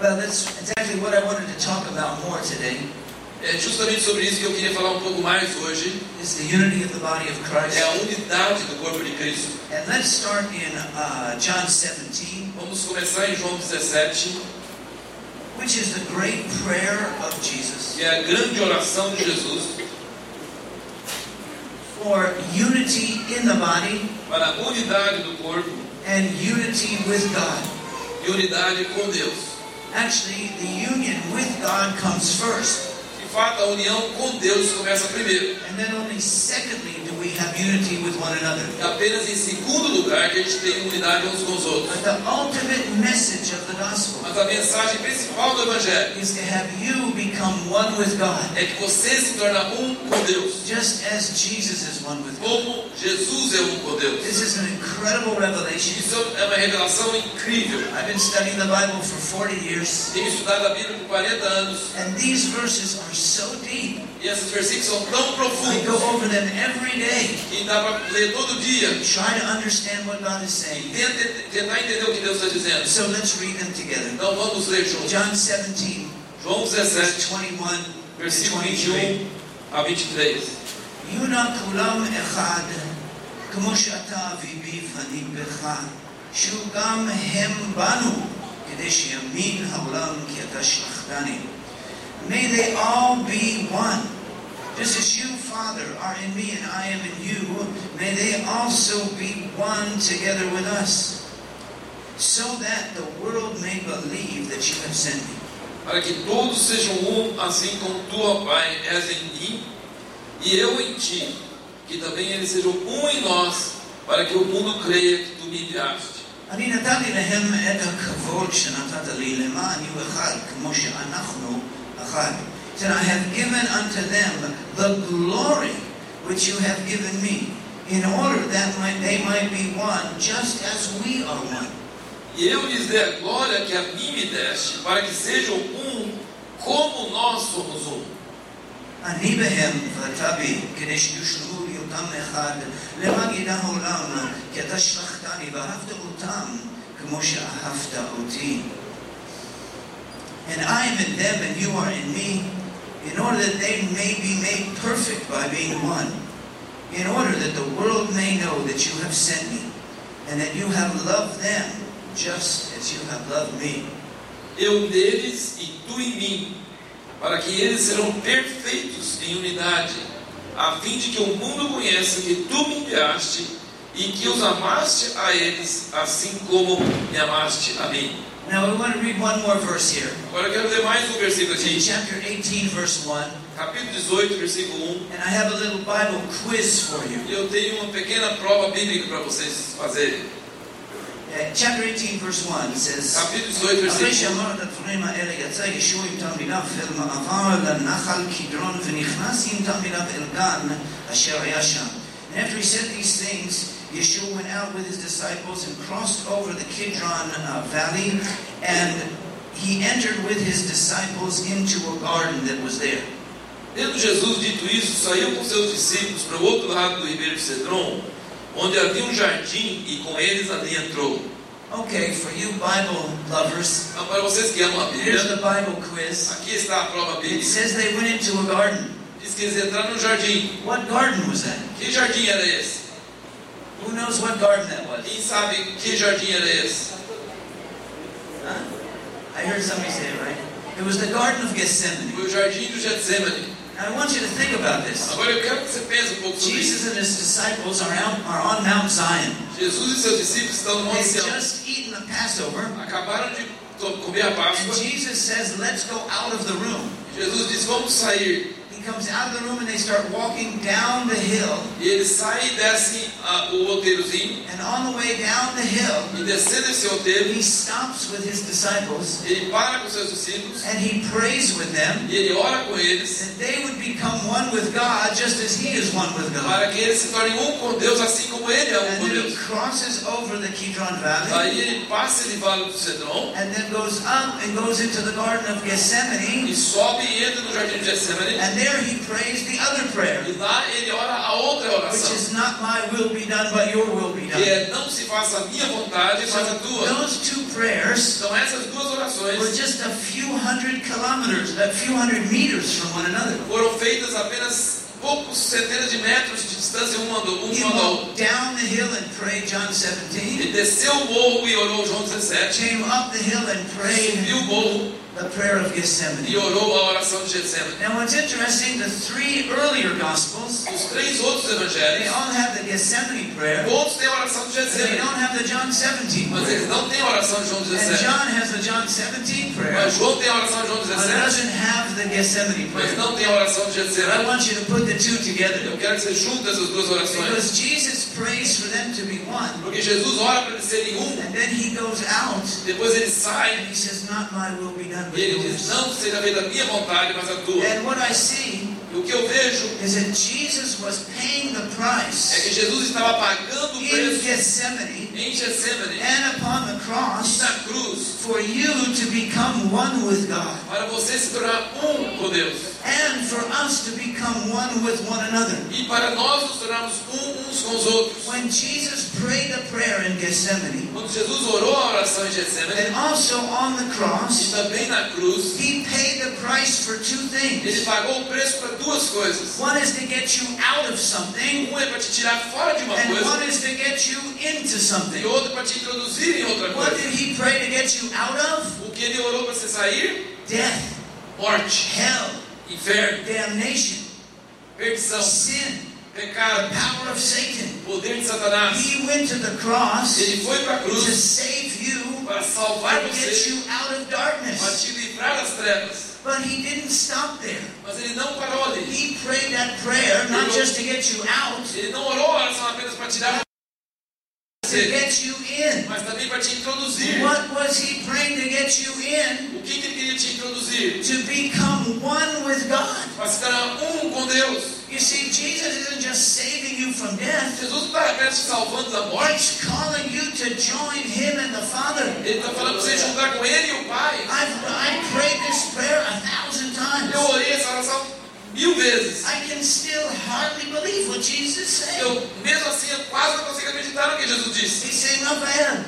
Well, that's exactly what I wanted to talk about more today. É justamente sobre isso que eu queria falar um pouco mais hoje. Is the unity of the body of Christ. É a unidade do corpo de Cristo. And let's start in uh, John 17, Vamos começar em João 17, which is the great prayer of Jesus é a grande oração de Jesus for unity in the body para a unidade do corpo and unity with God. e unidade com Deus. Actually, the union with God comes first, De fato, a união com Deus começa primeiro. and then only secondly we have unity with one another. Apenas em segundo lugar que a gente tem unidade uns com os outros. But the ultimate message of the gospel Mas a mensagem principal do Evangelho is to have you become one with God, é que você se torna um com Deus, just as Jesus is one with God. como Jesus é um com Deus. This is an incredible revelation. Isso é uma revelação incrível. I've been studying the Bible for 40 years, Tenho estudado a Bíblia por 40 anos and these verses are so deep. e esses versículos são tão I go profundos over them every day, que dá para ler todo dia. try to understand what God is saying. Tenta, tentar entender o que Deus está dizendo. So let's read them together. Então vamos ler juntos. John 17, João verse 17, 21 and versículo 23. 21 a 23. יהיו נא כולם אחד, כמו שאתה אבי בי ואני בך, שהוא גם הם בנו, כדי שיאמין העולם כי אתה שלחתני. May they all be one. Just as you, Father, are in me and I am in you, may they also be one together with us, so that the world may believe that you have sent me. Para que todos sejam um, assim como tu, ó Pai, és em mim e eu em ti, que também eles sejam um em nós, para que o mundo creia que tu me enviaste. אני נתתי להם את הכבוד שנתת לי למען יהיו אחד כמו שאנחנו אחד. Said, I have given unto them the glory which you have given me, in order that might, they might be one, just as we are one. E eu lhes dei a glória que a mim me deste, para que sejam um, como nós somos um. אני בהם ואתה בי, כדי שיושלמו בהיותם אחד, למען ידע העולם, כי אתה שלחתני ואהבת אותם כמו שאהבת אותי. And I am in them and you are in me, in order that they may be made perfect by being one, in order that the world may know that you have sent me, and that you have loved them just as you have loved me. Eu neles e tu em mim, para que eles serão perfeitos em unidade, a fim de que o mundo conheça que tu me enviaste e que os amaste a eles, assim como me amaste a mim. Now we want to read one more verse here. Agora eu quero ler mais um versículo It's in aqui, chapter 18, verse 1. capítulo 18, versículo 1. And I have a little Bible quiz for you. E eu tenho uma pequena prova bíblica para vocês fazerem. Uh, chapter 18, verse 1 says, Capítulo 18, אחרי versículo 1. שאמר את הדברים האלה יצא ישוע עם תלמידיו אל מעבר לנחל קדרון ונכנס עם תלמידיו אל גן אשר היה שם. And after he said these things, Yeshua went out with his disciples and crossed over the Kidron uh, valley, and he entered with his disciples into a garden that was there. Tendo Jesus dito isso, saiu com seus discípulos para o outro lado do ribeiro Cedron, onde havia um jardim, e com eles ali entrou. Okay, for you Bible lovers, Então, para vocês que amam a here's Bíblia, the Bible quiz. aqui está a prova It bíblica. says they went into a garden. Diz que eles entraram no jardim. What garden was that? Que jardim era esse? Who knows what garden that was? Quem sabe que jardim era esse? Huh? I heard somebody say it right. It was the Garden of Gethsemane. Foi o jardim do Getsemane. Now, I want you to think about this. Agora eu quero que você pense um pouco sobre isso. Jesus and his disciples are, out, are on Mount Zion. Jesus e seus discípulos estão no Monte Sião. just eaten the Passover, Acabaram de comer a and Jesus says, Let's go out of the room. Jesus diz: Vamos sair. He comes out of the room and they start walking down the hill. E eles saem e descem ah, o roteirozinho. And on the way down the hill, E descendo esse roteiro, he stops with his disciples ele para com seus discípulos. and he prays with them E ele ora com eles. that they would become one with God just as he is one with God. Para que eles se tornem um com Deus, assim como ele é um And com then he Deus. crosses over the Kidron Valley. Aí ele passa esse vale do Cedron. and then goes up and goes into the Garden of Gethsemane. E sobe e entra no jardim de Getsemane. And there there he prays the other prayer, E lá ele ora a outra which oração. is not my will be done, but your will be Que done. é não se faça a minha vontade, mas a tua. Those two prayers Então essas duas were orações just a few hundred kilometers, a few hundred meters from one another. foram feitas apenas poucos centenas de metros de distância uma da outra. walked down the hill and prayed John 17. Ele desceu o morro e orou João 17. Came up the hill and prayed Subiu o morro the prayer of e Gethsemane. orou a oração de Getsemane. Now, what's interesting, the three earlier Gospels, Os três outros they evangelhos, all have the Gethsemane prayer, todos têm a oração de but they Getsemane. don't have the John 17 Mas prayer. eles não têm a oração de João And 17. John has the John 17 prayer, Mas João tem a oração de João but 17. doesn't have the Gethsemane Mas prayer. não tem a oração de I Getsemane. want you to put the two Eu together quero que você junte essas duas orações. because Jesus prays for them to be one, Porque Jesus ora para eles serem um. and then he goes out Depois ele and sai he says, "Not my will be done, but e ele diz: yours." Não seja feita a minha vontade, mas a tua. And what I see o que eu vejo is that Jesus was paying the é price que Jesus estava pagando o in preço Gethsemane em Getsemane and upon the e cross na cruz for you to become one with God para você se tornar um com Deus and for us to become one with one another. e para nós nos tornarmos um uns com os outros. When Jesus prayed a prayer in Gethsemane Quando Jesus orou a oração em Getsemane and also on the e cross, também na cruz, he paid the price for two ele things. pagou o preço para duas coisas. One is to get you out of something, Um é para te tirar fora de uma and coisa one is to get you into e something. outro para te introduzir em outra What did he pray to get you out of? O que ele orou para você sair? Death, Morte, hell, inferno, damnation, perdição, sin, the power of Satan. poder de Satanás. He went to the cross Ele foi para a to save you, para salvar to get you out of darkness. para te livrar das trevas. But he didn't stop there. Mas ele não parou ali. He prayed that prayer not just to get you out, Ele não orou apenas para tirar to get you in. mas também para te introduzir. What was he praying to get you in? O que, que ele queria te introduzir? To become one with God. Para tornar um com Deus. You see, Jesus isn't just saving you from death. Jesus não está apenas te salvando da morte. He's calling you to join him and the Father. Ele está falando para você juntar com Ele e o Pai. I've I prayed this prayer a thousand times. Eu orei essa oração mil vezes. I can still hardly believe what Jesus said. Eu, mesmo assim, eu quase não consigo acreditar no que Jesus disse. He's saying, Raphael.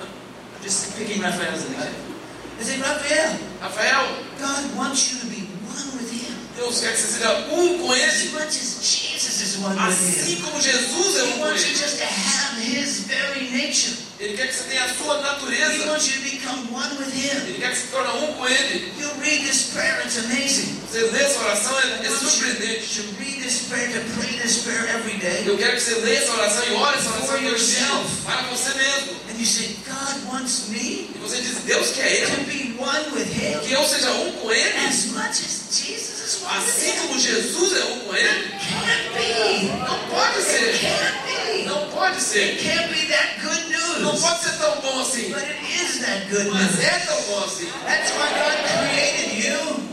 I'm just picking Raphael as an example. Saying, Raphael, Rafael, God wants you to be one with him. Deus quer que você seja um com As Ele. much as Jesus is one with Assim him. como Jesus é He um com wants you Ele. just to have his very nature. Ele quer que você tenha a sua He natureza. wants you to become one with him. Ele quer que você se torne um com Ele. You read this prayer, it's amazing. Você lê essa oração, é, é you surpreendente. to read this prayer, to pray this prayer every day. Eu quero que você leia essa oração e ore essa oração todo dia para você mesmo. And you say, God wants me E você diz, Deus quer to Ele, be one with him que eu seja um com Ele. as much as Jesus Assim como Jesus é um com Ele. Can't be. Não pode ser. can't be. Não pode ser. Não pode ser tão bom assim. Mas é tão bom assim. That's why God created you.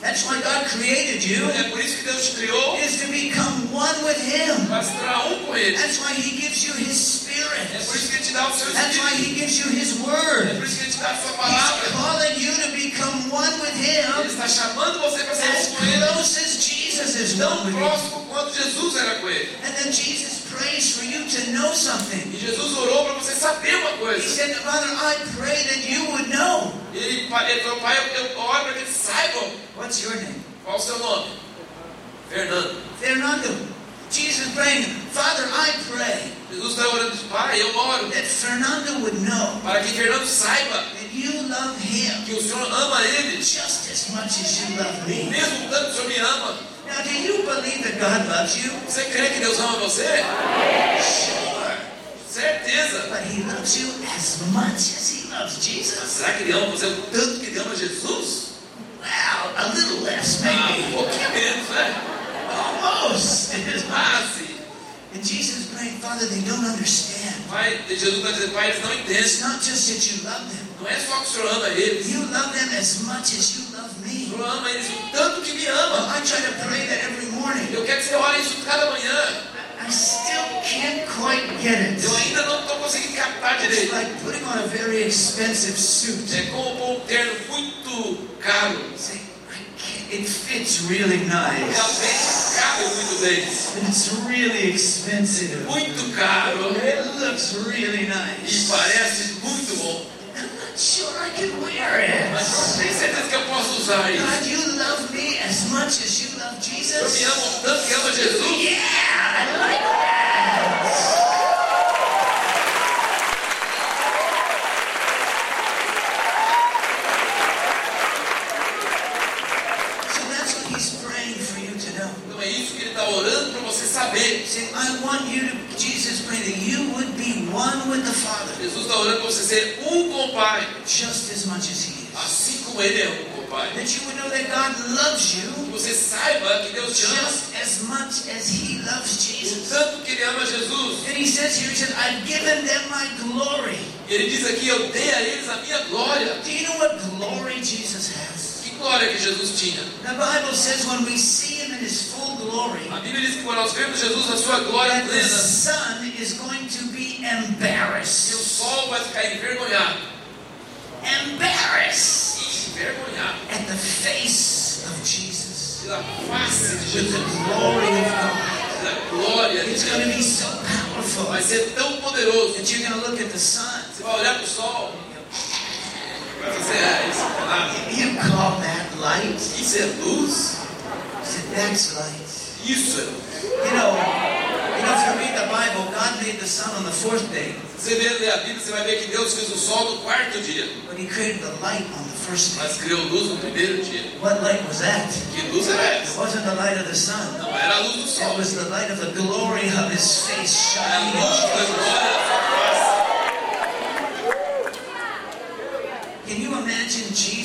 That's why God created you É por isso que Deus criou is to become one with Him. para um com Ele. That's why He gives you His Spirit. É por isso que Ele te dá o seu That's why He gives you His É Word. por isso que Ele te dá a sua He's calling you to become one with Ele Him está chamando você para ser as um com Ele. close as Jesus is Tão one with Him. próximo quanto Jesus era com Ele. And then Jesus prays for you to know something. E Jesus orou para você saber uma He coisa. said, Father, I pray that you would know. Ele, ele falou, Pai, eu, eu oro para que eles saibam What's your name? qual o seu nome. Fernando. Fernando. Jesus praying, Father, I pray Jesus está orando Pai, eu oro that Fernando would know para que Fernando saiba that you love him que o Senhor ama ele, just as much as you love me. mesmo tanto que o Senhor me ama. Now, do you believe that God loves you? Você crê que Deus ama você? Sure. Certeza. But he loves you as much as he loves Jesus? Será que ele ama você tanto que ele ama Jesus? Well, a little less, Ah, um maybe. pouquinho menos, né? Almost. Quase. And Jesus praying, Father, they don't understand. Pai, Jesus está dizendo, Pai, eles não It's entendem. not just that you love them. Não é só que o Senhor ama eles. You love them as much as you love O me. Senhor ama eles o tanto que me Well, ama. I try to pray that every morning. Eu quero que você ore isso cada manhã. I still can't quite get it. Eu ainda não estou conseguindo captar It's like putting on a very expensive suit. É como um terno muito caro. Say, it fits really nice. realmente cabe muito bem. But it's really expensive. Muito caro It looks really nice. e parece muito bom. Sure I can wear Mas it. não tenho certeza que eu posso usar isso. God, you love me as much as you love Eu me Jesus. amo tanto que amo Jesus. Yeah, I like that. So that's what he's praying for you to know. Então é isso que ele está orando para você saber. See, I want you to, Jesus praying one with the Father, Jesus está orando para você ser um com o Pai, just as much as he is. assim como Ele é um com o Pai. That you would know that God loves you Que você saiba que Deus te ama just as much as he loves o Jesus. tanto que Ele ama Jesus. And he says here, he said, I've given them my glory. Ele diz aqui: Eu dei a eles a minha glória. Do you know what glory Jesus has? Que glória que Jesus tinha. The Bible says when we see him in his full glory, A Bíblia diz que quando nós vemos Jesus na sua glória that the plena, sun is going to be embarrassed. sol vai ficar envergonhado. Embarrassed Envergonhado at the face of Jesus. pela face de With the glory of God. Glória It's going to be so powerful Vai ser tão poderoso. that you're going to look at the sun. Você vai olhar para o sol. Vai fazer é, isso. é nada. You call that light? Isso é luz. Said, that's light. Isso é luz. You know, you know, if you read the Bible, God made the sun on the fourth day, Você vê ler a Bíblia, você vai ver que Deus fez o sol no quarto dia, but He created the light on the first day. mas criou luz no primeiro dia. What light was that? Que luz era It essa? wasn't the light of the sun. Não era a luz do It sol. was the light of the glory of His face Era a shining. luz da glória da sua face. Can you imagine Jesus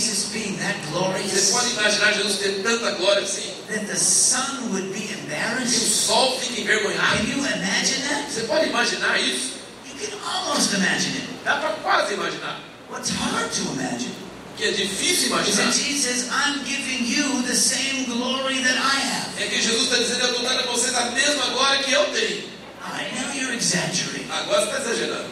Você pode imaginar Jesus ter tanta glória assim? that the sun would be Que o embarrassed? sol fica envergonhado. Can you imagine that? Você pode imaginar isso? You can almost imagine it. Dá para quase imaginar. What's hard to imagine Que é difícil imaginar. Jesus I'm giving you the same glory that I have. É que Jesus está dizendo, eu estou dando a vocês a mesma glória que eu tenho. I know you're exaggerating. Agora você está exagerando.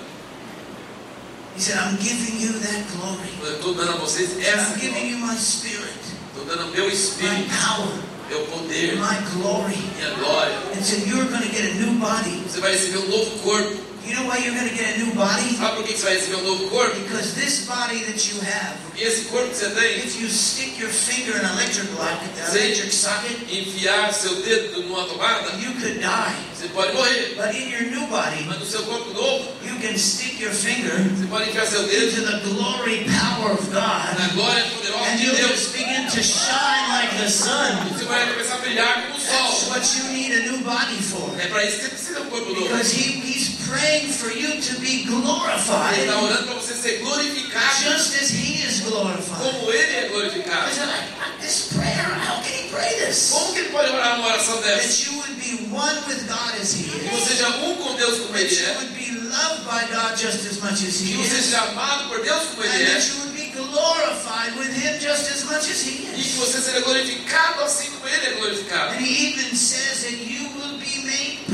He said, I'm giving you that glory. Eu estou dando a vocês essa I'm giving glória. you my spirit, Estou dando meu my espírito, power, meu poder, my glory. minha glória. And so you're going to get a new body. Você vai receber um novo corpo. You know why you're going to get a new body? Sabe por que você vai receber um novo corpo? Because this body that you have, esse corpo que você tem, if you stick your finger in an electric lock, an electric socket, enfiar seu dedo numa tomada, you could die. você pode morrer. But in your new body, Mas no seu corpo novo, you can stick your finger você pode enfiar seu dedo into the glory power of God, na glória poderosa and de you'll Deus. just begin to shine like the sun. Você vai começar a brilhar como o That's what you need a new body for. É para isso que você precisa de um corpo novo. Because he, he's praying for you to be glorified. Ele está orando para você ser glorificado just as he is glorified. como Ele é glorificado. like, this prayer, how can he pray this? Como que ele pode orar uma oração dessa? That you would be one with God as he Que is. você seja um com Deus como That Ele you é. would be loved by God just as much as Que he você is. seja amado por Deus como And Ele that é. you would be glorified with him just as much as he E que is. você seja glorificado assim como Ele é glorificado. And he even says that you will be made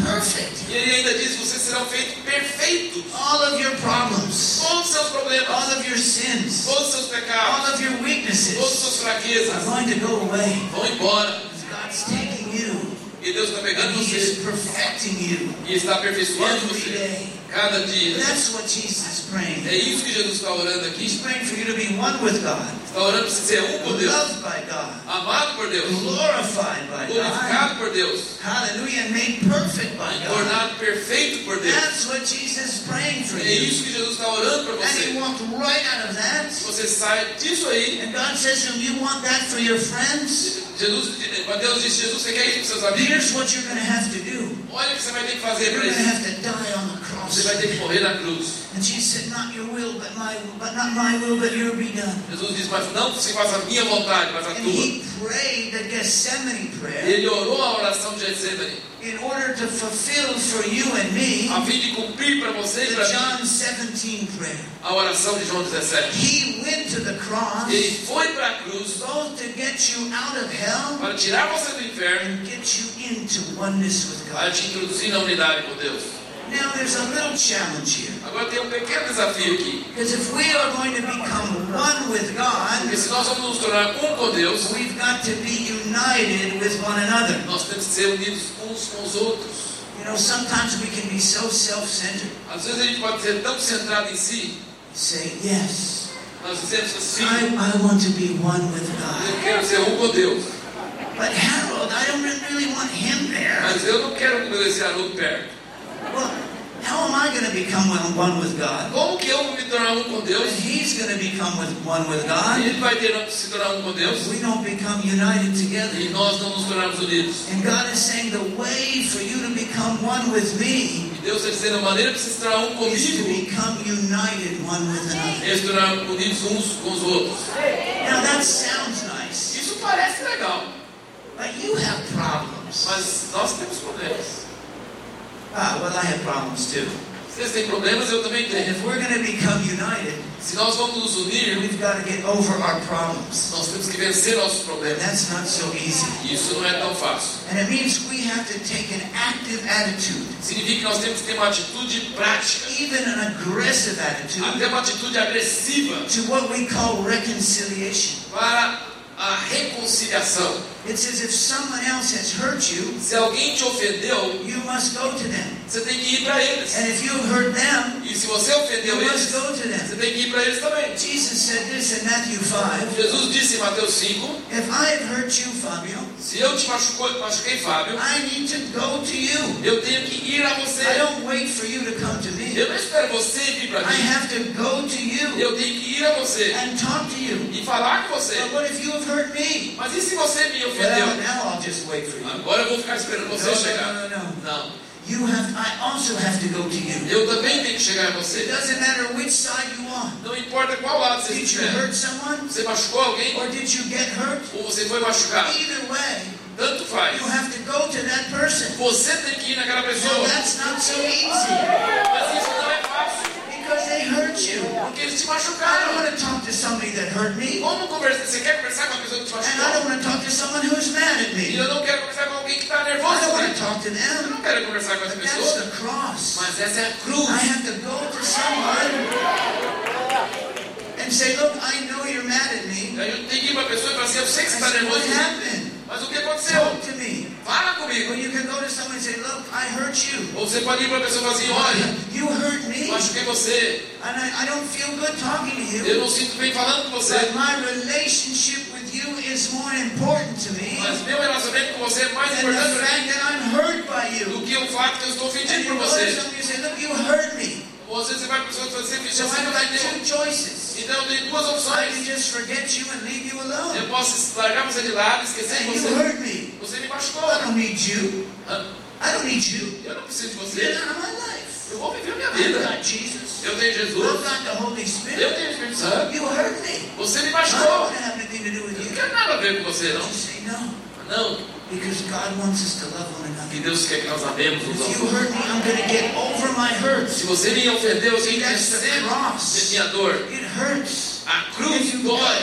perfect. E Ele ainda diz vocês serão feitos perfeitos. All of your problems, Todos os seus all problemas, of your sins, todos os seus all pecados, of your todas as weaknesses suas fraquezas are going to go away. vão embora. God's taking you E Deus está pegando and He is você perfecting you e está aperfeiçoando every você day. Cada dia. That's what Jesus is praying. É isso que Jesus está orando aqui. He's praying for you to be one with God, Está orando para você ser um com Deus, loved by God, amado por Deus, glorified by God, glorificado por Deus, hallelujah, and made perfect by God. tornado perfeito por Deus. That's what Jesus is praying for É you. isso que Jesus está orando para And He você. walked right out of that. Você sai disso aí. And God says You want that for your friends? Jesus, Deus disse, Jesus, você quer isso para seus amigos? Here's what you're going to have to do. Olha o que você vai ter que fazer You're para going to isso. have to die on the Você vai ter que morrer na cruz. And Jesus said, Not your will, but my but not my will, but your be done. Jesus disse, mas não se faça a minha vontade, mas a And tua. he prayed the Gethsemane prayer Ele orou a oração de Getsemane in order to fulfill for you and me a fim de cumprir para você e the para mim John 17 prayer. a oração de João 17. He went to the cross Ele foi para a cruz both to get you out of hell para tirar você do inferno, and get you into oneness with para God. te introduzir na unidade com Deus. Now there's a little challenge here. Agora tem um pequeno desafio aqui. Because if we are going to become one with God, Porque se nós vamos nos tornar um com Deus, we've got to be united with one another. nós temos que ser unidos uns com os outros. You know, sometimes we can be so self-centered. Às vezes a gente pode ser tão centrado em si, Say, yes, nós dizemos assim, I, I want to be one with eu God. quero ser um com Deus. But Harold, I don't really want him there. Mas eu não quero esse Haroldo perto. Well, how am I going to become one, with God? Como que eu vou me tornar um com And Deus? he's going to become with one with God. ele vai ter que se tornar um com Deus We don't become united together. e nós não nos tornarmos unidos. And God is saying the way for you to become one with me E Deus está dizendo a maneira de se tornar um is to comigo become united one with another. é se tornar unidos uns com os outros. Now that sounds nice, Isso parece legal, but you have problems. mas nós temos problemas. Ah, well, I have problems too. Vocês têm problemas, eu também tenho. if we're going to become united, Se nós vamos nos unir, we've got to get over our problems. nós temos que vencer nossos problemas. that's not so easy. Isso não é tão fácil. And it means we have to take an active attitude, Significa que nós temos que ter uma atitude prática, even an aggressive attitude, até uma atitude agressiva to what we call reconciliation. para a reconciliação. It says if someone else has hurt you, Se alguém te ofendeu, you must go to them. você tem que ir para eles. And if you hurt them, E se você you ofendeu must eles, go to them. você tem que ir para eles também. Jesus said this in Matthew 5. Jesus disse em Mateus 5: If I have hurt you, Fabio, Se eu te machucou, machuquei Fábio, I need to go to you. eu tenho que ir a I você. don't wait for you to come to me. Eu não espero você vir para I mim. have to go to you Eu tenho que ir a você and talk to you. e falar com você. But what if you have hurt me? Mas e se você me Well, ofendeu? now I'll just wait for you. Agora eu vou ficar esperando você no, chegar. no, no, no. Não. You have. I also have to go to you. Eu também tenho que chegar a It você. doesn't matter which side you on. Não importa qual lado você Did you estiver. hurt someone Você machucou alguém or did you get hurt? ou você foi machucado. Either way, Tanto faz. you have to go to that person. Você tem que ir naquela So pessoa. that's not so easy Mas isso não é fácil. because they hurt you. Porque eles te machucaram. I don't want to talk to somebody that hurt me, Como conversar? Você quer conversar com a pessoa que te machucou? and I don't want to talk to someone who's mad at E me. eu não quero conversar com alguém que está I don't want to talk to Eu them. não quero conversar com essa But that's the cross. Mas essa é a I cruz. I have to go to someone and say, look, I know you're mad at me. Eu tenho que ir para a pessoa e falar assim, eu sei que você está said, what happened? Mas o que aconteceu? Me. Fala comigo. you you. Ou você pode ir para a pessoa e falar assim, olha, You hurt me. machuquei você. And I, I don't feel good talking to Eu you. não sinto bem falando com você. But my relationship with you is more important to me Mas meu relacionamento com você é mais importante para mim that I'm hurt by do you. que o fato que eu estou you por você. and say, look, you hurt me. Ou às vezes você vai para a pessoa e fala assim, você two choices. Então eu tenho duas I can opções. just forget you and leave you Eu alone. posso largar você de lado, esquecer And you você. me. Você me machucou. I don't need you. I don't need you. Eu não preciso de você. Eu vou viver a minha vida. Eu tenho Jesus. Eu tenho o Espírito Santo. You hurt me. Você me I don't machucou. to do with Eu não you. quero nada a ver com você, não. Não. Because God wants us to love one another. Deus quer que nós amemos uns aos you outros. Se você me ofendeu, eu tenho que vencer minha dor. It hurts. A cruz you dói.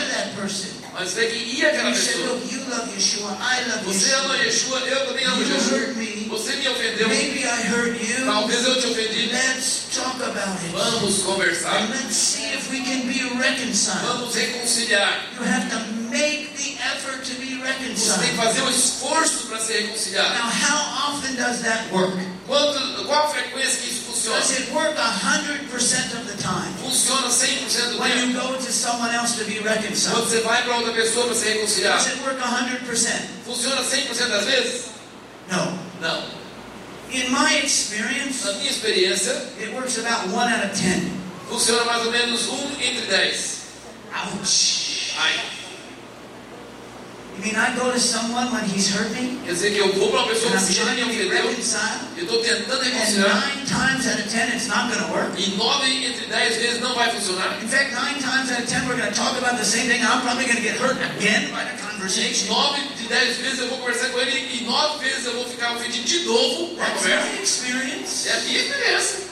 That person, Mas tem que ir àquela you say, pessoa. look, you love Yeshua, I love Você ama Yeshua. Yeshua, eu também amo You Jesus. hurt me. Você me ofendeu. Maybe I hurt you. Talvez eu te ofendi. Let's talk about it. Vamos conversar. And let's see if we can be reconciled. Vamos reconciliar. You have to make the effort to be Você tem que reconciled. fazer um esforço para se reconciliar. Now, how often does that work? Quanto, qual frequência que isso funciona? Does it work 100% of the time? Funciona 100% do When tempo. you go to someone else to be Quando reconciled? você vai para outra pessoa para se reconciliar. Does it work 100%? Funciona 100% das vezes? No. Não. In my experience, Na minha experiência, it works about 1 out of 10. funciona mais ou menos 1 entre 10. Ouch. Ai, quer dizer que eu vou para uma pessoa que to be ofendeu, eu estou tentando And reconciliar, 9 times out of 10, it's not going to work. e 9 entre 10 vezes não vai funcionar. In fact, 9 times out of 10, we're going to talk about the same thing. I'm probably going to get hurt again by the conversation. 9 de 10 vezes eu vou conversar com ele, e 9 vezes eu vou ficar ofendido de novo conversa. É a minha experiência.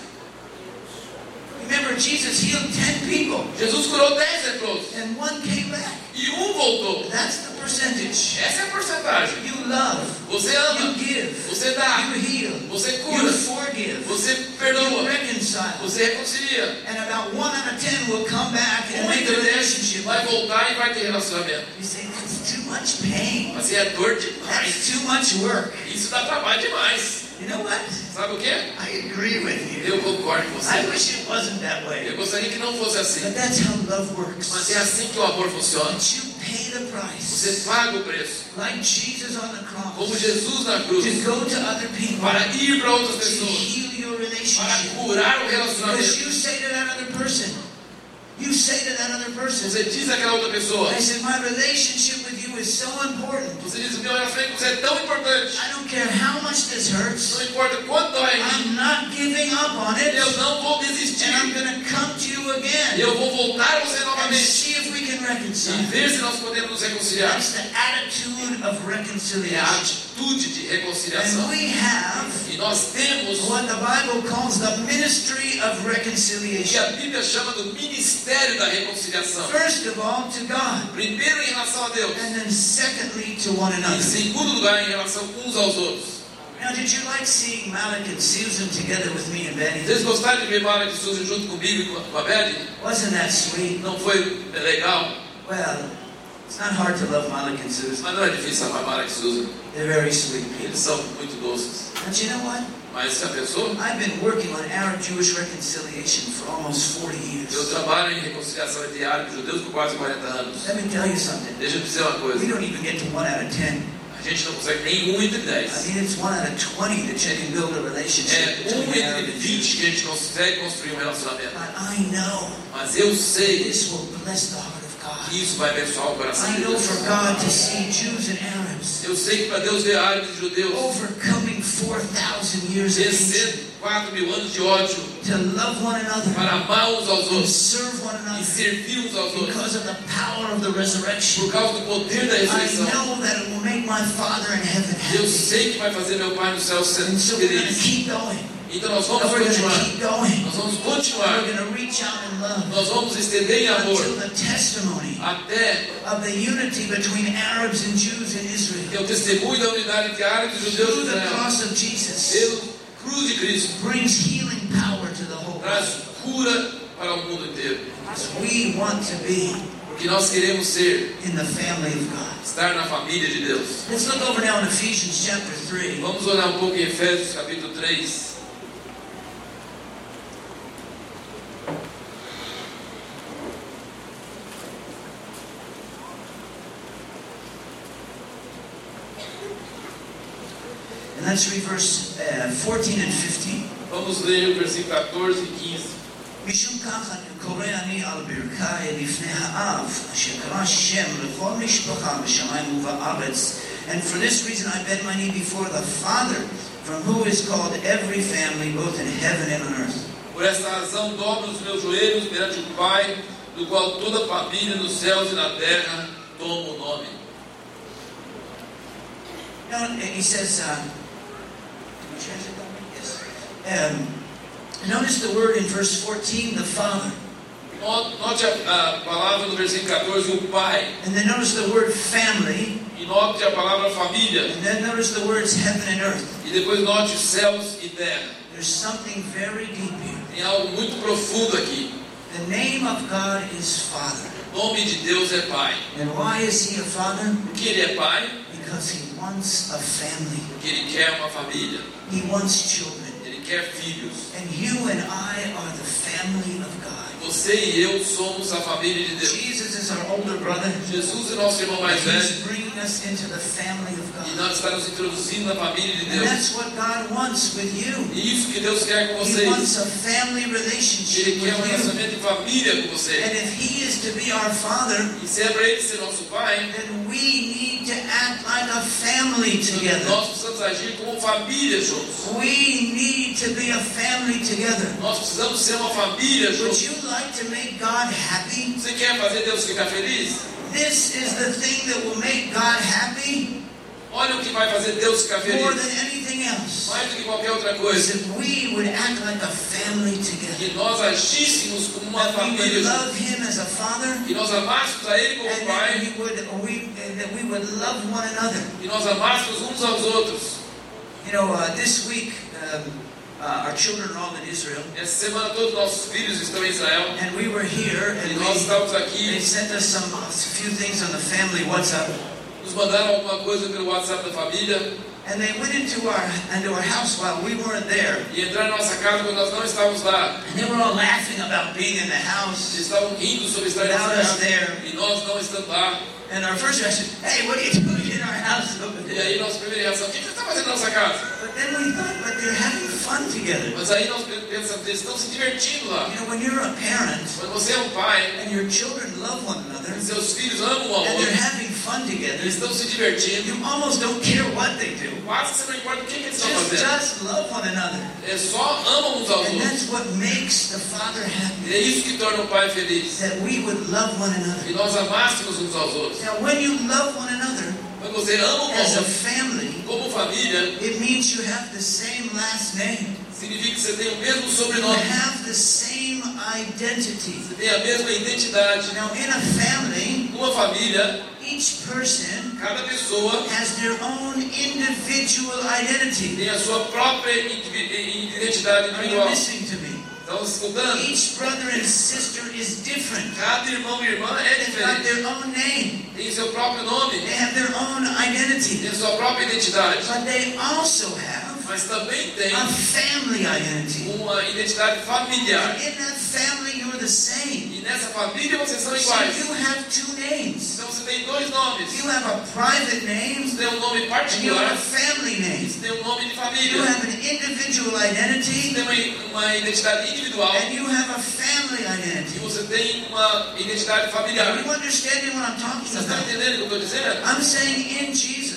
Remember, Jesus healed 10 people, Jesus curou 10 leprosos, and one came back. e um voltou. That's the percentage. Essa é a porcentagem. You love. Você You ama, give. você dá, You heal. você You cura, forgive. você You perdoa, reconcile. você reconcilia. And about one out of ten will come back and Um make a entre dez relationship. vai voltar e vai ter relacionamento. You say, that's too much pain. Mas é dor That's demais. too much work. Isso dá trabalho demais. You know what? Sabe o que? I agree with you. Eu concordo com I você. wish it wasn't that way. Eu gostaria que não fosse assim. But that's how love works. Mas é assim que o amor funciona. That you pay the Você price. paga o preço. Like Jesus on the Como cross. Jesus na To cruz. go to other people. Para ir para outras To pessoas. heal your Para relationship. curar o Because relacionamento. you say to that other person, you say to that other person, Você diz àquela outra pessoa. I said, my relationship with you is so important. Você diz, com você é tão importante. I don't care how much this hurts. Não importa quanto dói. I'm not giving up on it. Eu não vou And I'm going to come to you again Eu vou voltar a você and novamente. see if we can E reconcile. ver se nós podemos nos reconciliar. That's the attitude of É a reconciliation. atitude de reconciliação. And we have E nós temos what the Bible calls the ministry of reconciliation. a Bíblia chama do ministério da reconciliação. First of all, to God. Primeiro em relação a Deus. And then secondly, to one Em another. segundo lugar, em relação uns aos outros. Now, did you like seeing Malik and Susan together with me and Betty? Vocês gostaram de ver Mara e Suzy junto comigo e com a- Betty? Wasn't that sweet? Não foi legal? Well, it's not hard to love Malik and Susan. Mas não é difícil amar Mara e Suzy. They're very sweet people. Eles são muito doces. But you know what? Mas já pensou? I've been working on Arab Jewish reconciliation for almost 40 Eu years. trabalho em reconciliação entre árabes e judeus por quase 40 anos. Let me tell you something. Deixa eu dizer uma We coisa. don't even get to 1 out of 10. A gente não consegue nenhum entre I 10. mean, it's 1 out of 20 that you can build a relationship É um entre and 20 Jews. que a gente consegue construir um relacionamento. But I know Mas eu sei this will bless the heart of God. isso vai abençoar o coração I de know Deus. for God to see Jews and Arabs Eu sei que para Deus ver árabes e judeus overcoming 4,000 years of hatred, vencendo 4 mil anos de ódio to love one another para amar uns aos outros serve one e another servir uns aos outros because of the power of the resurrection. por causa do poder da I ressurreição. know that it will make my Father in heaven Eu sei que vai fazer meu Pai no céu ser And so we're going to feliz. keep going. Então nós vamos continuar. Nós vamos continuar. going to reach out in love Nós vamos estender em amor até of the unity between Arabs and Jews in Israel que o testemunho da unidade entre árabes e judeus de the Israel, pelo cruz de Cristo, brings healing power to the whole traz cura para o mundo inteiro. Because we want to be Porque nós queremos ser, in the family of God. estar na família de Deus. Let's look over now in Ephesians chapter 3. Vamos olhar um pouco em Efésios capítulo 3. let's read verse uh, 14 and 15. Vamos ler o versículo 14 e 15. משום כך אני קורא אני על ברכי לפני האב, אשר קרא שם לכל משפחה בשמיים ובארץ. And for this reason I bend my knee before the Father, from who is called every family, both in heaven and on earth. Por esta razão, dobro os meus joelhos perante o Pai, do qual toda família nos céus e na terra toma o nome. Now, and he says, uh, Yes. Notice the word in verse 14, the Father. Note a, palavra no uh, versículo 14, o Pai. And then notice the word family. E note a palavra família. And then notice the words heaven and earth. E depois note céus e terra. There's something very deep here. Tem algo muito profundo aqui. The name of God is Father. O nome de Deus é Pai. And why is He a Father? Por que Ele é Pai? Because He wants a family. Porque Ele quer uma família. He wants children. Ele quer filhos. And you and I are the family of God. Você e eu somos a família de Deus. Jesus is our older brother. Jesus é nosso irmão mais velho. He's bringing us into the family of E God. nós estamos introduzindo na família de And Deus. that's what God wants with you. E isso que Deus quer com He vocês. wants a family relationship Ele quer um relacionamento de família com And você. if He is to be our Father, E se é para Ele ser nosso Pai, then we need to act like a family together. nós precisamos agir como família juntos. We need to be a family together. Nós precisamos ser uma família Would juntos. you like to make God happy? Você quer fazer Deus ficar feliz? This is the thing that will make God happy. Olha o que vai fazer Deus ficar more feliz. than anything else. Mais do que qualquer outra Is coisa. that we would act like a family together. Que nós agíssemos como uma That we would família. love Him as a father, Que nós amássemos a Ele como and that Pai. we would we and that we would love one another. Que nós amássemos uns aos outros. You know, uh, this week um, uh, our children are all in Israel, Essa semana todos nossos filhos estão em Israel. and we were here, E and nós we, estamos they sent us some a few things on the family WhatsApp, Nos mandaram alguma coisa pelo WhatsApp da família. and they went into our into our house while we weren't there, E entraram na nossa casa quando nós não estávamos lá. and they were all laughing about being in the Eles house estavam rindo sobre estar without nossa us there. E nós não estando lá. And our first reaction, "Hey, what are you doing in our house over E there?" aí nossa primeira reação, o que está fazendo nossa casa? But then we thought, but they're having fun together. Mas aí nós pensamos, eles estão se divertindo lá. You know, when you're a parent Quando você é um pai, and your children love one another seus filhos amam um ao and they're outro, having fun together, eles estão se divertindo. you almost don't care what they do. Quase você não importa o que eles estão Just, fazendo. just love one another. É só amam uns aos And outros. that's what makes the Father happy. é isso que torna o pai feliz. That we would love one another. E nós amássemos uns aos outros. Now, when you love one another Quando você ama ao as a family, como família, it means you have the same last name. significa que você tem o mesmo You sobrenome. have the same identity. Você tem a mesma identidade. Now, in a family, Numa família, each person cada pessoa has their own individual identity. tem a sua própria indivi- identidade Are you individual. listening to me? Each brother and sister is different. Cada irmão e irmã é diferente. their own name. Tem seu próprio nome, They have their own identity. tem sua própria identidade. But they also have Mas também tem a family identity. uma identidade familiar. And in that family, you're the same. E nessa família vocês são So you have two names. Então você tem dois nomes. You have a private name Você tem um nome and you have a family name. Você tem um nome de família. You have an individual Você identity tem uma, uma identidade individual. and you have a family E identity. você tem uma identidade Are familiar. you understanding what I'm talking Vocês estão about? entendendo o que eu estou dizendo? I'm saying in Jesus,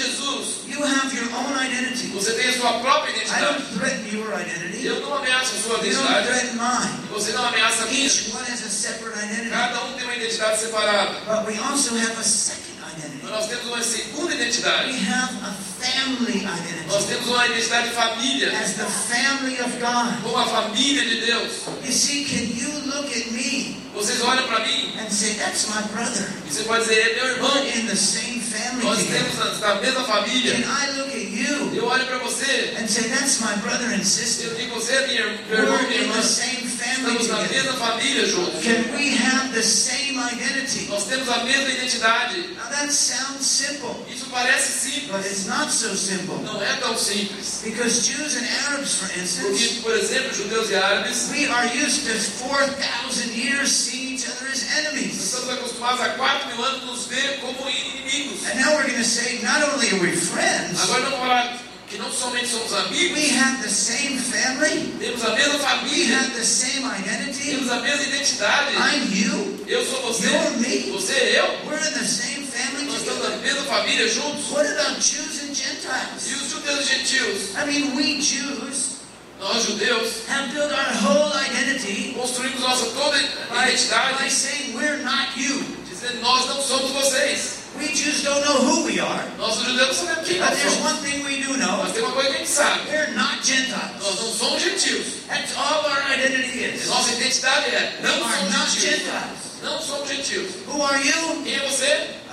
Jesus, you have your own identity. você tem a sua própria I identidade. don't threaten your identity. Eu não ameaço a sua You don't identidade. threaten mine. Você não ameaça a minha. Each one has a separate identity. Cada um tem uma identidade separada. But we also have a second identity. Mas nós temos uma segunda identidade. We have a family Nós identity. temos uma identidade de família. As the family of God. Como a família de Deus. You see, can you look at me Vocês olham para mim and say, that's my brother? e você pode dizer, é meu irmão. We're in the same family Nós together. temos a, a mesma família. Can I look at you Eu olho para você. and say, that's my brother and sister? Eu digo, você é meu irmão e We're minha in irmã. the same family Estamos na together. mesma família juntos. Can we have the same identity? Nós temos a mesma identidade. Now that sounds simple, Isso parece simples. but it's not so simple. Não é tão simples. Because Jews and Arabs, for instance, Porque, por exemplo, judeus e árabes, we are used to 4,000 years seeing each other as nós enemies. estamos acostumados há 4 mil anos nos ver como inimigos. And now we're going to say, not only are we friends, Agora vamos falar que não somente somos amigos, we have the same family, temos a mesma we família, have the same identity. temos a mesma identidade. I'm you, Eu sou você, You're me. você é eu. we're in the same family Nós estamos na mesma família juntos. What about Jews and E Gentiles? os judeus e gentios? I mean, we Jews Nós, judeus, have built our whole identity construímos nossa toda by, by identidade saying we're not you. dizendo nós não somos vocês. We Jews don't know who we are, Nós, judeus, não sabemos quem but nós there's one thing we do know. Mas tem uma coisa que a gente sabe. We're not Nós Gentiles. não somos gentios. That's all our identity is. Nossa identidade é We não not somos gentios. Gentiles. Não somos gentios. Who are you? Quem é você?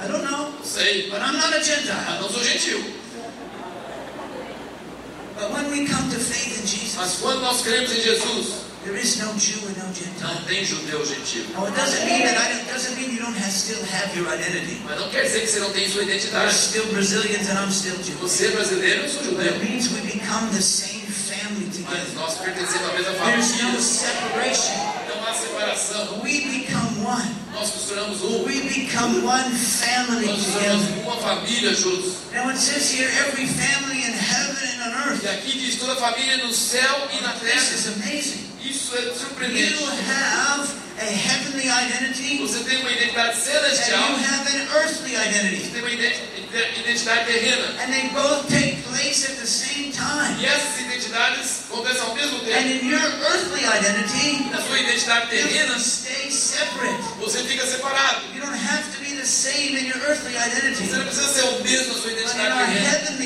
I don't know, sei. but I'm not a Mas Gentile. não sou gentil. But when we come to faith in Jesus, Mas quando nós cremos em Jesus, there is no Jew and no Gentile. não tem judeu gentil. Now it doesn't mean that I don't, doesn't mean you don't have, still have your identity. Mas não quer dizer que você não tem sua identidade. still Brazilians and I'm still Jewish. Você é brasileiro, eu sou But it means we become the same family Mas nós pertencemos à mesma There's no separation. Não há separação. We become one. Nós costuramos um. We become one family Nós together. somos uma família juntos. Now it says here, every family in heaven and on earth. E aqui diz toda a família no céu e na This terra. is amazing. Isso é You have a heavenly identity Você tem uma identidade and celestial. you have an earthly identity. Você tem uma identi- identidade terrena. And they both take place at the same time. E essas identidades acontecem ao mesmo And in your earthly identity, Na sua identidade you terrena, stay separate. você fica separado. You don't have to be same in your earthly identity. Você não precisa ser o mesmo na sua identidade terrena.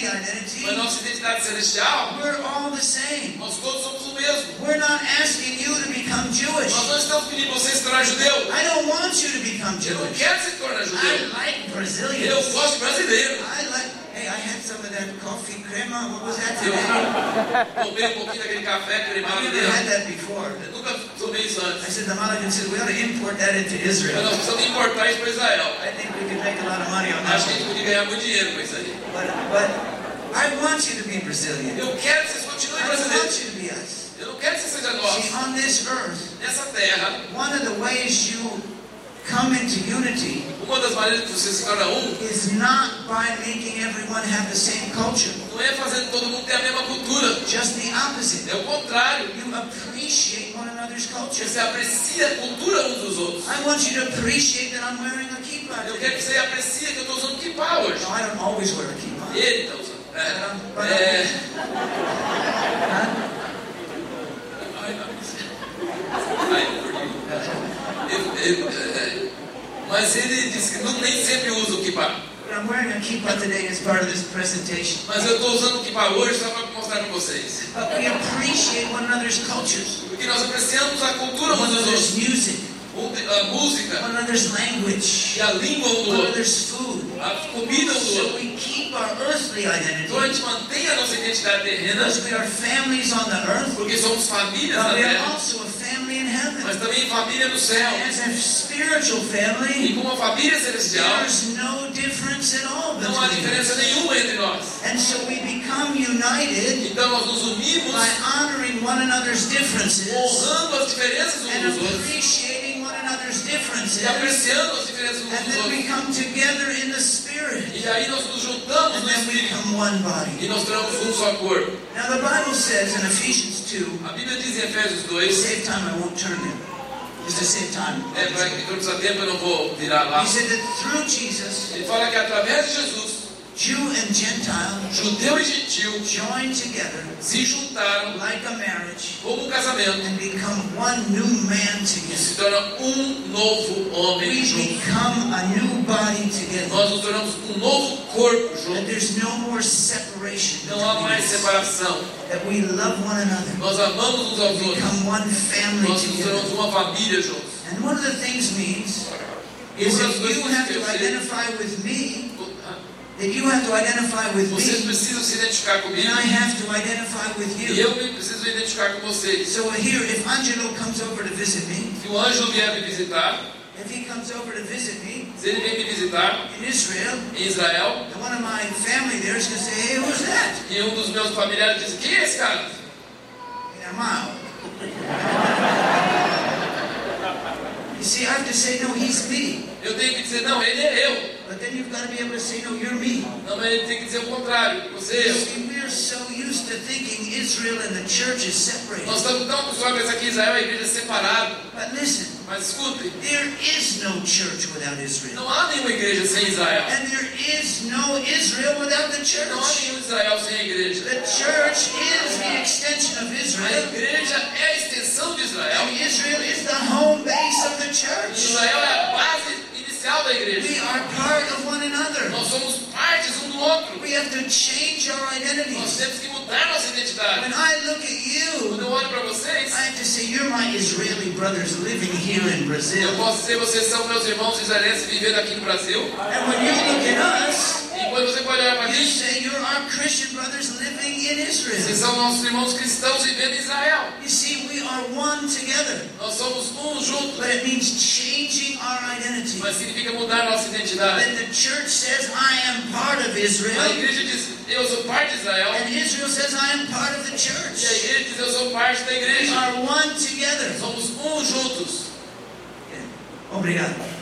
Mas nossa identidade celestial, we're all the same. nós todos somos o mesmo. We're not asking you to become Jewish. Nós não estamos pedindo você se tornar judeu. I don't want you to become Eu não Jewish. quero se tornar I judeu. like Eu Brazilians. gosto de brasileiro. I like. Hey, I had some of that coffee crema. What was that today? tomei um pouquinho daquele café I've had that before. Eu nunca tomei isso I said the Malagan said we ought to import that into Israel. nós precisamos importar isso para Israel. I think we could make a lot of money on that. Acho que a gente podia ganhar muito dinheiro com isso aí. But but I want you to be Brazilian. Eu quero que vocês continuem I want you to be us. Eu não quero que você seja See, on this earth, Nessa terra, one of the ways you come into unity das maneiras que você se torna um is not by making everyone have the same culture. não é fazendo todo mundo ter a mesma cultura. Just the opposite. É o contrário. You appreciate one another's culture. Você aprecia a cultura uns dos outros. I want you to appreciate that I'm wearing a kippah Eu quero que você aprecie que eu estou usando kippah hoje. No, I don't always wear a kippah. Ele está usando. I'm- É, é, Huh? Ai, não. Ai, eu Mas ele disse que não, nem sempre usa o kippah. But I'm wearing a kippah today as part of this presentation. Mas eu estou usando o kippah hoje só para mostrar para vocês. But we appreciate one another's cultures, Porque nós apreciamos a cultura one another's outros. music, A música one another's language, e a língua um do one outro. another's food. A comida um do So we keep our earthly identity Então a gente mantém a nossa identidade terrena, because we are families on the earth, porque somos famílias na we are terra, also a family in heaven. mas também família no céu. As a spiritual family. E como família celestial, there's no difference at all não há between diferença us. nenhuma entre nós. And so we become united Então nós nos unimos by honoring one another's differences honrando as diferenças uns and dos outros appreciating one another's differences. e apreciando as diferenças uns And then we come together in the Spirit. E aí nós nos juntamos And no then we become one e body. nós tornamos um só corpo. Now the Bible says in Ephesians 2, A Bíblia diz em Efésios to 2, save time, I won't turn there. Just to save time. é, para que tempo eu não vou virar lá. He said that through Jesus, Ele fala que através de Jesus, Jew and Gentile judeu e gentil join together se juntaram like a marriage como um casamento and become one new man e together. se torna um novo homem We junto. become a new body together. Nós nos tornamos um novo corpo That junto. there's no more separation. Não há mais separação. That we love one another. Nós amamos uns aos outros. Become one family Nós nos tornamos uma família juntos. And one of the things means is that you have to identify with me, Vocês precisam se identificar and comigo I have to identify with e you. eu me preciso identificar com vocês. So here, if Angelo comes over to visit me, Se o anjo vier me visitar, if he comes over to visit me se ele vem me visitar in Israel, em Israel, and one of my family there is going to say, hey, who's that? e um dos meus familiares diz: Quem é esse cara? And I'm out. You see, I have to say, no, he's me. Eu tenho que dizer: Não, ele é eu. Then you've got to be able to say, no, you're me. Não, mas ele tem que dizer o contrário: Você é eu. see, we're so used to thinking Israel and the church is separated. Nós estamos tão acostumados a pensar que Israel é a igreja separada. But listen, Mas escutem: there is no church without Israel. não há nenhuma igreja sem Israel. And there is no Israel without the Não há church. nenhum Israel sem a igreja. The church is the extension of A Israel. igreja é a extensão de Israel. And Israel is the home base of the church. Israel é a base inicial da We igreja. are part of one another. Nós somos partes um do outro. We have to change our Nós temos que mudar nossa identidade. When I look at Quando you, eu olho para vocês, I have to say, you're my Israeli brothers living here in eu posso dizer vocês são meus irmãos israelenses vivendo aqui no Brasil. And when you look at us, Você pode olhar para you mim, say you're our Christian brothers living in vocês Israel. são nossos irmãos cristãos vivendo em Israel. You see, we are one together. Nós somos um juntos. But it means changing our identity. Mas significa mudar nossa identidade. Then the church says, I am part of A Israel. igreja diz, eu sou parte de Israel. And Israel says, I am part of the E a church. igreja diz, eu sou parte da We igreja. are one together. Somos um juntos. Obrigado.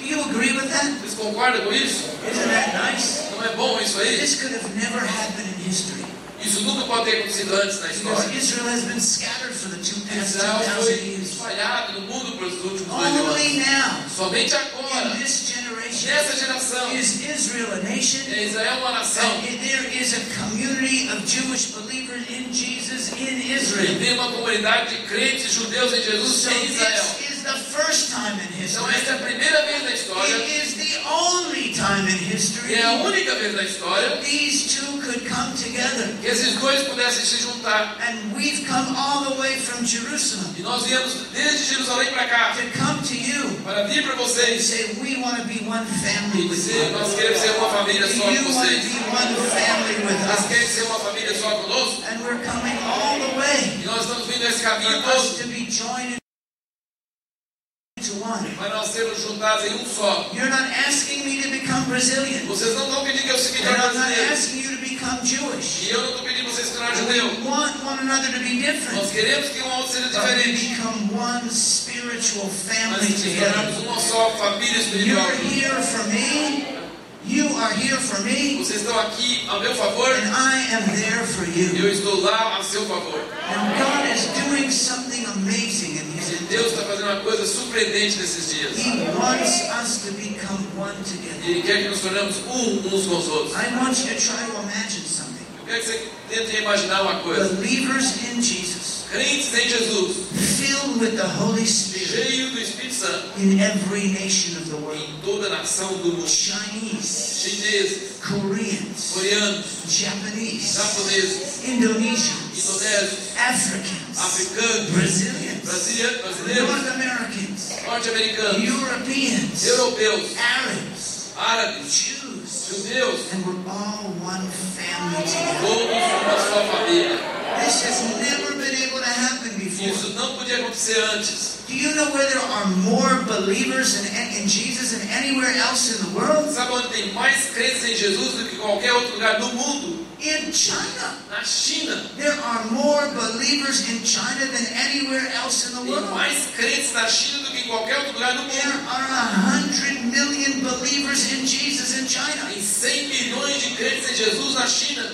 Do you agree with that? Vocês concordam com isso? Isn't that nice? Não é bom isso aí? This could have never happened in history. Isso nunca pode ter acontecido antes na Because história. Israel has been scattered for the two past Israel 2,000 foi years. espalhado no mundo pelos últimos dois mil Only anos. now, Somente agora, in this generation, nessa geração, is Israel a nation. é Israel uma nação. And there is a community of Jewish believers in Jesus in E Israel. tem uma comunidade de crentes judeus em Jesus So em Israel. The first time in history. essa é a primeira vez na história, It is the only time in history é a única vez na história, these two could come together. que esses dois pudessem se juntar. And we've come all the way from Jerusalem E nós viemos desde Jerusalém para cá, to come to you para vir para and vocês say, we want to be one family e with dizer, you. nós queremos ser uma família só com you want to vocês. be one family with Nós queremos us? ser uma família só conosco. And we're coming all the way E nós estamos vindo esse caminho todo to be joined into one. para nós sermos juntados em um só. You're not asking me to become Brazilian. Vocês não estão pedindo que eu se torne I'm not brasileiro. asking you to become Jewish. E eu não estou pedindo vocês se tornar We judeu. want one another to be Nós different. queremos que um outro seja we diferente. become one spiritual family together. tornamos uma só família espiritual. You're here for me. You are here for me. Vocês estão aqui a meu favor And I am there for e eu you. estou lá a seu favor. And God is doing something amazing in Deus está fazendo uma coisa surpreendente nesses dias. He wants us to become one together. Ele quer que nos tornemos um uns com os outros. I want you to try to imagine something. Eu quero que você tente imaginar uma coisa. Believers in Jesus, Crentes em Jesus, filled with the Holy Spirit. Cheio do Espírito Santo, in every nation of the world. em toda a nação do mundo. Chinese, Chineses, Koreans, coreanos, Japanese, japoneses, Indonesians, indonésios, Africans, africanos, Brazilians, brasileiros, brasileiros North Americans, norte-americanos, Europeans, europeus, Arabs, árabes, Jews, judeus, and we're all one family together. todos uma só família. This has never been able to happen before. Isso não podia acontecer antes. Do you know where there are more believers in, in Jesus than anywhere else in the world? Sabe onde tem mais crentes em Jesus do que qualquer outro lugar do mundo? In China. Na China. There are more believers in China than anywhere else in the Tem world. mais crentes na China do que em qualquer outro lugar do There are a hundred million believers in Jesus in China. Tem 100 milhões de crentes em Jesus na China.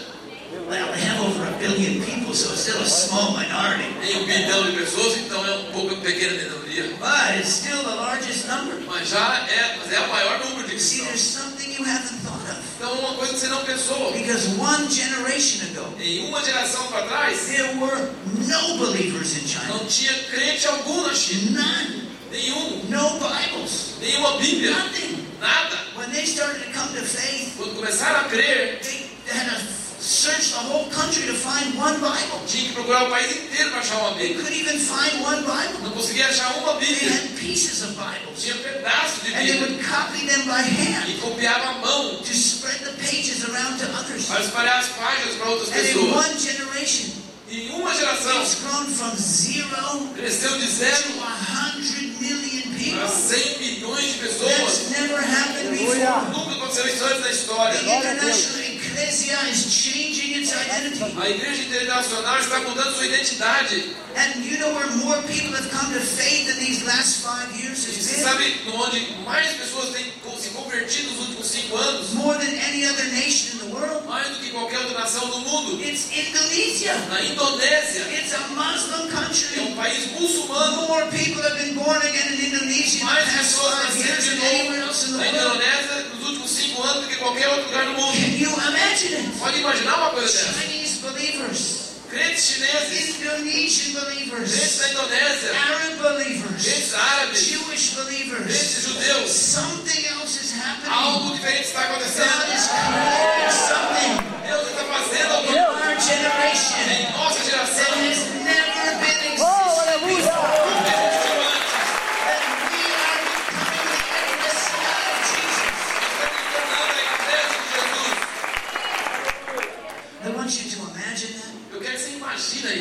Well, they have over a billion people, so it's still a small minority. Tem um bilhão de pessoas, então é um pouco pequena minoria. But it's still the largest number. Mas já é, mas é o maior número de See, there's something you haven't thought of. Então uma coisa que você não pensou. Because one generation ago, Em uma geração para trás, there were no believers in China. não tinha crente algum na China. None. Nenhum. No Bibles. Nenhuma Bíblia. Nothing. Nada. When they started to come to faith, Quando começaram a crer, they had to search the whole country to find one Bible. tinha que procurar o país inteiro para achar uma They Bíblia. couldn't even find one Bible. Não conseguia achar uma They Bíblia. had pieces of Bibles. Tinha pedaços de And they Bíblia. would copy them by hand E copiava a mão to spread the pages around to others. para espalhar as páginas para outras And in pessoas. one generation, Em uma geração, it's grown from zero cresceu de to zero a hundred million para people. 100 milhões de That's pessoas. never happened before. Nunca aconteceu isso antes da The história. international A igreja internacional está mudando sua identidade. And you know where more people have come to faith in these last five years sabe onde mais pessoas têm convertido nos últimos cinco anos? More than any other nation in the world. Mais do que qualquer outra nação do mundo. It's Indonesia. Na Indonésia, It's a Muslim é country. um país muçulmano. More people have been born again in Indonesia Mais pessoas nasceram de novo na. Indonésia nos últimos cinco anos do que qualquer outro lugar do mundo. Can you imagine it? Pode imaginar uma coisa dessa? Chinese believers, Chineses, Indonesian believers, da Indonésia, Arab believers, crentes árabes, Jewish believers. crentes judeus. Something else is happening. Algo diferente está God is acontecendo. creating something Deus está fazendo in alguma our generation em nossa geração.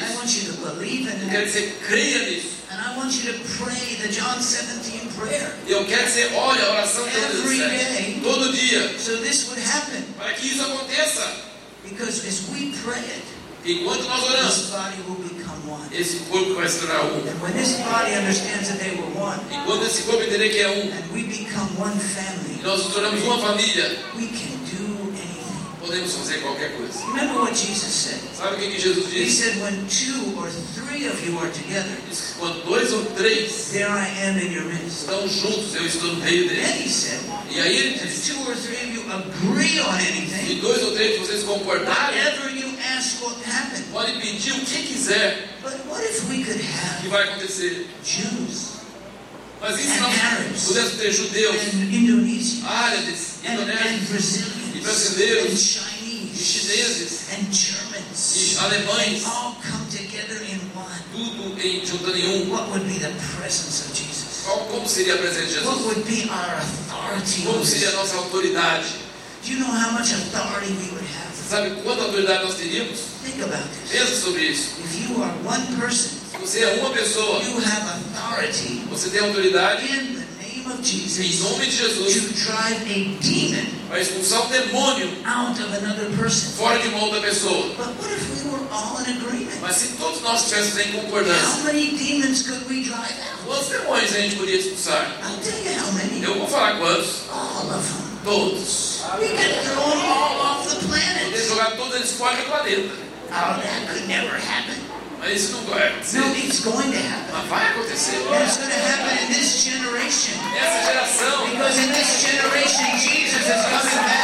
I want you to believe in Eu quero it. você creia nisso. And I want you to pray the John 17 prayer. Eu quero que você olhe a oração de Every day. todo dia. So this would happen. Para que isso aconteça. Because as we pray it, Enquanto nós oramos, this body will become one. esse corpo vai se tornar um. And when this body understands that they were one, Enquanto esse corpo entender que é um, and we become one family, nós nos tornamos uma família, we can. Podemos fazer qualquer coisa. Remember what Jesus said? Sabe o que, que Jesus He disse? said, when two or three of you are together, Diz que quando dois ou três there I am in your midst. estão juntos, eu estou no meio Then deles. he said, E aí ele if disse, two or three of you agree on se anything, dois ou três de vocês concordarem, whatever you ask will happen. pode pedir o que quiser But what if we could que have vai acontecer. Jews, Mas e se nós pudéssemos ter judeus, árabes, indonésios, E brasileiros, and e Chinese chineses, and Germans e alemães, all come together in one. tudo em juntando em um. What would be the presence of Jesus? Qual- Como seria a presença de What Jesus? would be our authority? Como seria a nossa autoridade? Do you know how much authority we would have? Sabe quanta autoridade nós teríamos? Think about this. Pensa sobre isso. If you are one person, Se você é uma pessoa, you have authority você tem autoridade in of em Jesus nome de to Jesus drive a demon para expulsar um demônio out of another person. fora de uma outra pessoa. But what if we were all in agreement? Mas se todos nós estivéssemos em How concordância, many demons could we drive out? quantos demônios a gente podia expulsar? I'll tell you how many. Eu vou falar quantos? All of them. Todos. We could throw them all off the Poder planet. jogar todos eles fora do planeta. Oh, that could never happen. Mas isso não vai No, acontecer. it's going to happen. Mas vai acontecer. And it's going to happen in this generation. Nessa geração, Because in this generation, Jesus is coming back.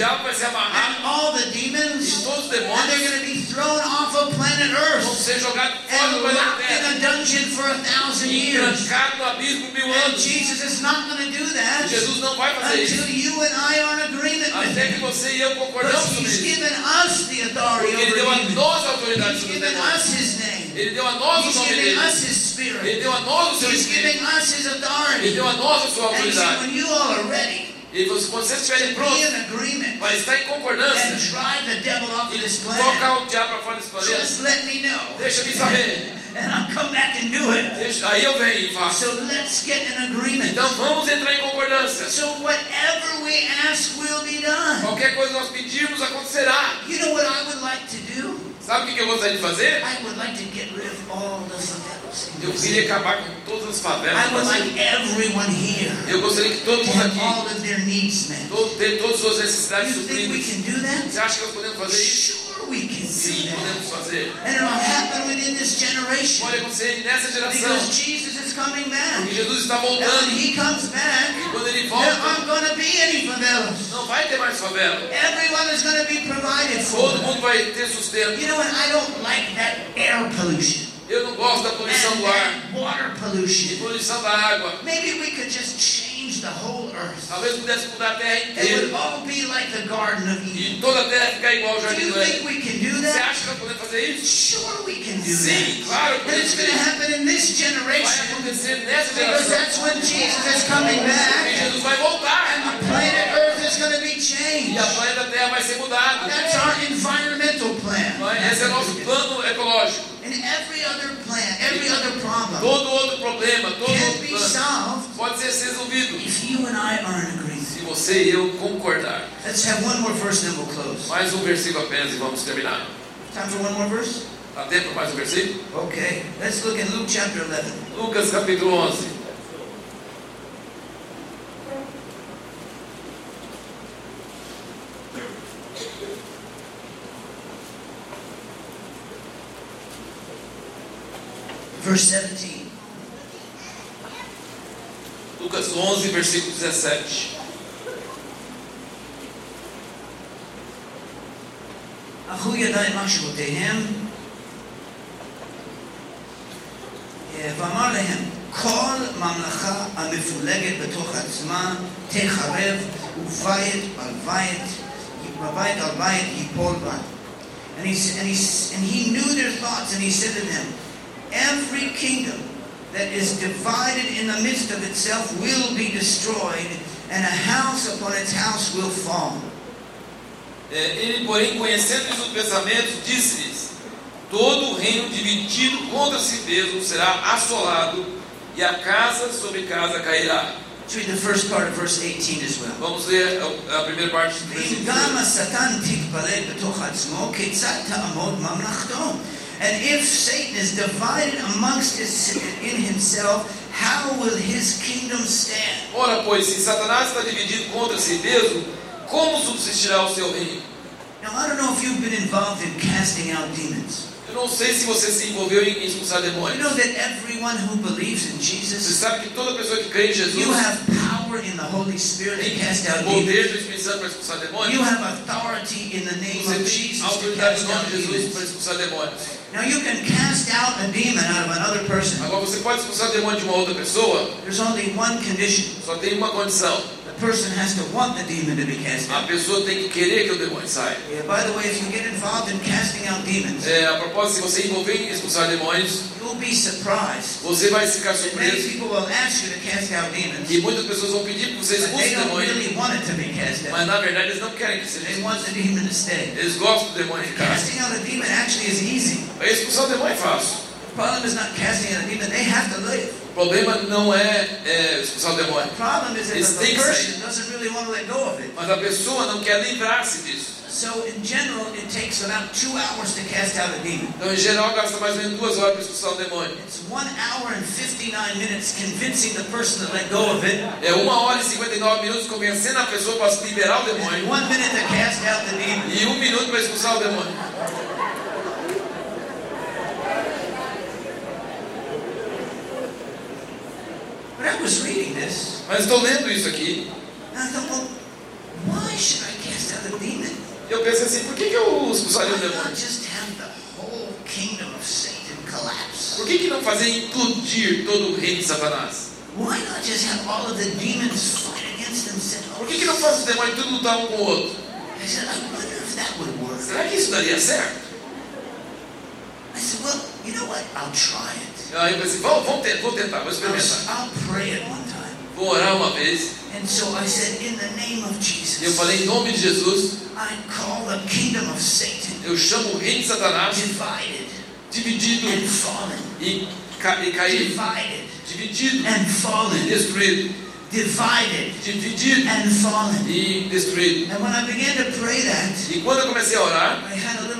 Be o bound. diabo vai ser And all the demons. todos os And they're going to be thrown off of planet Earth. ser jogados fora And locked in a dungeon for a thousand years. trancado no abismo mil And. Jesus is not going to do that Jesus não vai fazer until isso. you and I are in agreement with Até que him. você e eu Because concordamos sobre he's given us the authority Porque ele deu a over demons. nós a autoridade He's sobre os given us his name. Ele deu a nós o nome giving dele. us his Ele spirit. deu a nós o seu He's giving espírito. us his Ele authority. deu a nós a sua And autoridade. when you all are ready E você- quando vocês estiverem prontos para estar em concordância e tocar o diabo para fora desse planeta, deixa-me saber. And I'll come back and do it. Deixa- aí eu venho e faço. So let's get in agreement. Então vamos entrar em concordância. So whatever we ask will be done. Qualquer coisa que nós pedirmos acontecerá. You know what I would like to do? Sabe o que eu gostaria de fazer? All Eu queria acabar com todas as favelas. Eu gostaria que todo to mundo have all aqui of their needs met. todo- ter todas as suas necessidades supridas. Você acha que nós podemos fazer isso? We can do that. And it'll happen within this generation Pode acontecer nessa geração. because Jesus is coming back. Porque Jesus está And when. He comes back, E quando ele there aren't going to be any favelas. não vai ter mais favela. Everyone is going to be provided for. Todo mundo vai ter sustento. You know what? I don't like that air pollution Eu não gosto da poluição do ar water e pollution. poluição da água. Maybe we could just change the whole earth. Talvez pudesse mudar a terra It would inteira. all be like the Garden of Eden. E toda a terra ficar igual ao Do jardim you do think Éden. we can do Você that? acha que nós podemos fazer isso? Sure, we can do Sim, that. claro que And it's going to happen in this Vai generation acontecer nessa because geração. that's when Jesus is coming E back Jesus vai voltar. and the planet Earth is going to be E changed. a planeta Terra vai ser mudada. That's our environmental plan. Esse é o nosso plano ecológico. And every other plan, every other problem Todo outro problema, todo can outro be plano solved pode ser resolvido if you and I are in agreement. se você e eu concordar. Let's have one more verse, then we'll close. Mais um versículo apenas e vamos terminar. Time for one more verse? Dá tempo para mais um versículo? Okay. Let's look at Luke chapter 11. Lucas capítulo 11. Verse 17. Lucas 11, versículo 17. אכלו ידיים מחשבותיהם אה, ואמר להם כל ממלכה המפולגת בתוך עצמה תחרב ובית על בית ובית על בית ייפול בה and he, and, he, and he knew their thoughts and he said to them Every kingdom that is divided in the midst of itself will be destroyed, and a house upon its house will fall. É, ele, porém, conhecendo os pensamentos, disse-lhes: Todo reino dividido contra si mesmo será assolado, e a casa sobre casa cairá. Read the first part of verse 18 as well. Vamos ler a, primeira parte do versículo. And if Satan is divided amongst his, in himself, how will his kingdom stand? Ora, pois, se Satanás está dividido contra si mesmo, como subsistirá o seu reino? Now, I don't know if you've been involved in casting out demons. Eu não sei se você se envolveu em expulsar demônios. You know that everyone who believes in Jesus, você sabe que toda pessoa que crê em Jesus, you have power in the Holy Spirit to cast out demons. You demônios. have authority in the name Você of Jesus to cast out demons. demônios. Now you can cast out a demon out of another person. Agora você pode expulsar demônio de uma outra pessoa, There's only one condition. só tem uma condição. Person has to want the demon to be cast A out. pessoa tem que querer que o demônio saia. Yeah, by the way, if you get involved in casting out demons, É, a propósito, se você envolver em expulsar demônios, you'll be surprised. você vai ficar that Many surpreso. people will ask you to cast out demons, E muitas pessoas vão pedir que você expulse they o don't demônio, really want it to be cast out. mas na verdade eles não querem que seja They want the demon to stay. Eles gostam do demônio ficar. Casting out a demon actually is easy. Expulsar o demônio é fácil. The problem is not casting out a demon, they have to live. O problema não é, é expulsar o demônio, let go of it. mas a pessoa não quer livrar-se disso. So in general, it takes about two hours to cast out a demon. Então, em geral, gasta mais ou menos duas horas para expulsar o demônio. It's one hour and 59 minutes convincing the person to let go of it, É uma hora e 59 minutos convencendo a pessoa para se liberar o demônio e um minuto para expulsar o demônio. But I was reading this, Mas estou lendo isso aqui and I thought, well, why should I cast out a demon? eu pensei assim, por que, que eu expulsaria o Why not demônio? just have the whole kingdom of Satan collapse? Por que, que não fazer implodir todo o reino de Satanás? Why not just have all of the demons fight against Por que, themselves? que não faz os demônios tudo lutar um com o outro? I said, I wonder if that would work. Será que isso daria certo? I said, well, you know what? I'll try it. Eu pensei, vamos, vamos tentar, vou tentar, vou I'll, experimentar. I'll pray it one time. Vou orar uma vez. And so I said, in the name of E eu Jesus, falei, em nome de Jesus, I call the kingdom of Satan eu chamo o reino de Satanás divided dividido and fallen. e, ca e caído. Divided Dividido and e fallen. destruído. Divided Dividido and fallen. e destruído. And when I began to pray that, E quando eu comecei a orar, I had a little vision.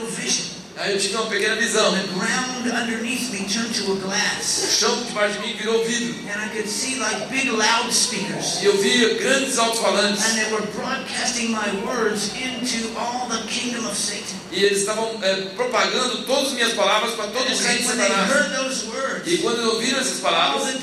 Aí eu tive uma pequena visão. The ground underneath me turned to a O glass. chão debaixo de mim virou vidro. And I could see like big loudspeakers. E eu via grandes alto-falantes. And they were broadcasting my words into all the kingdom of Satan. E eles estavam é, propagando todas as minhas palavras para todo o reino de Satanás. E quando ouviram essas palavras,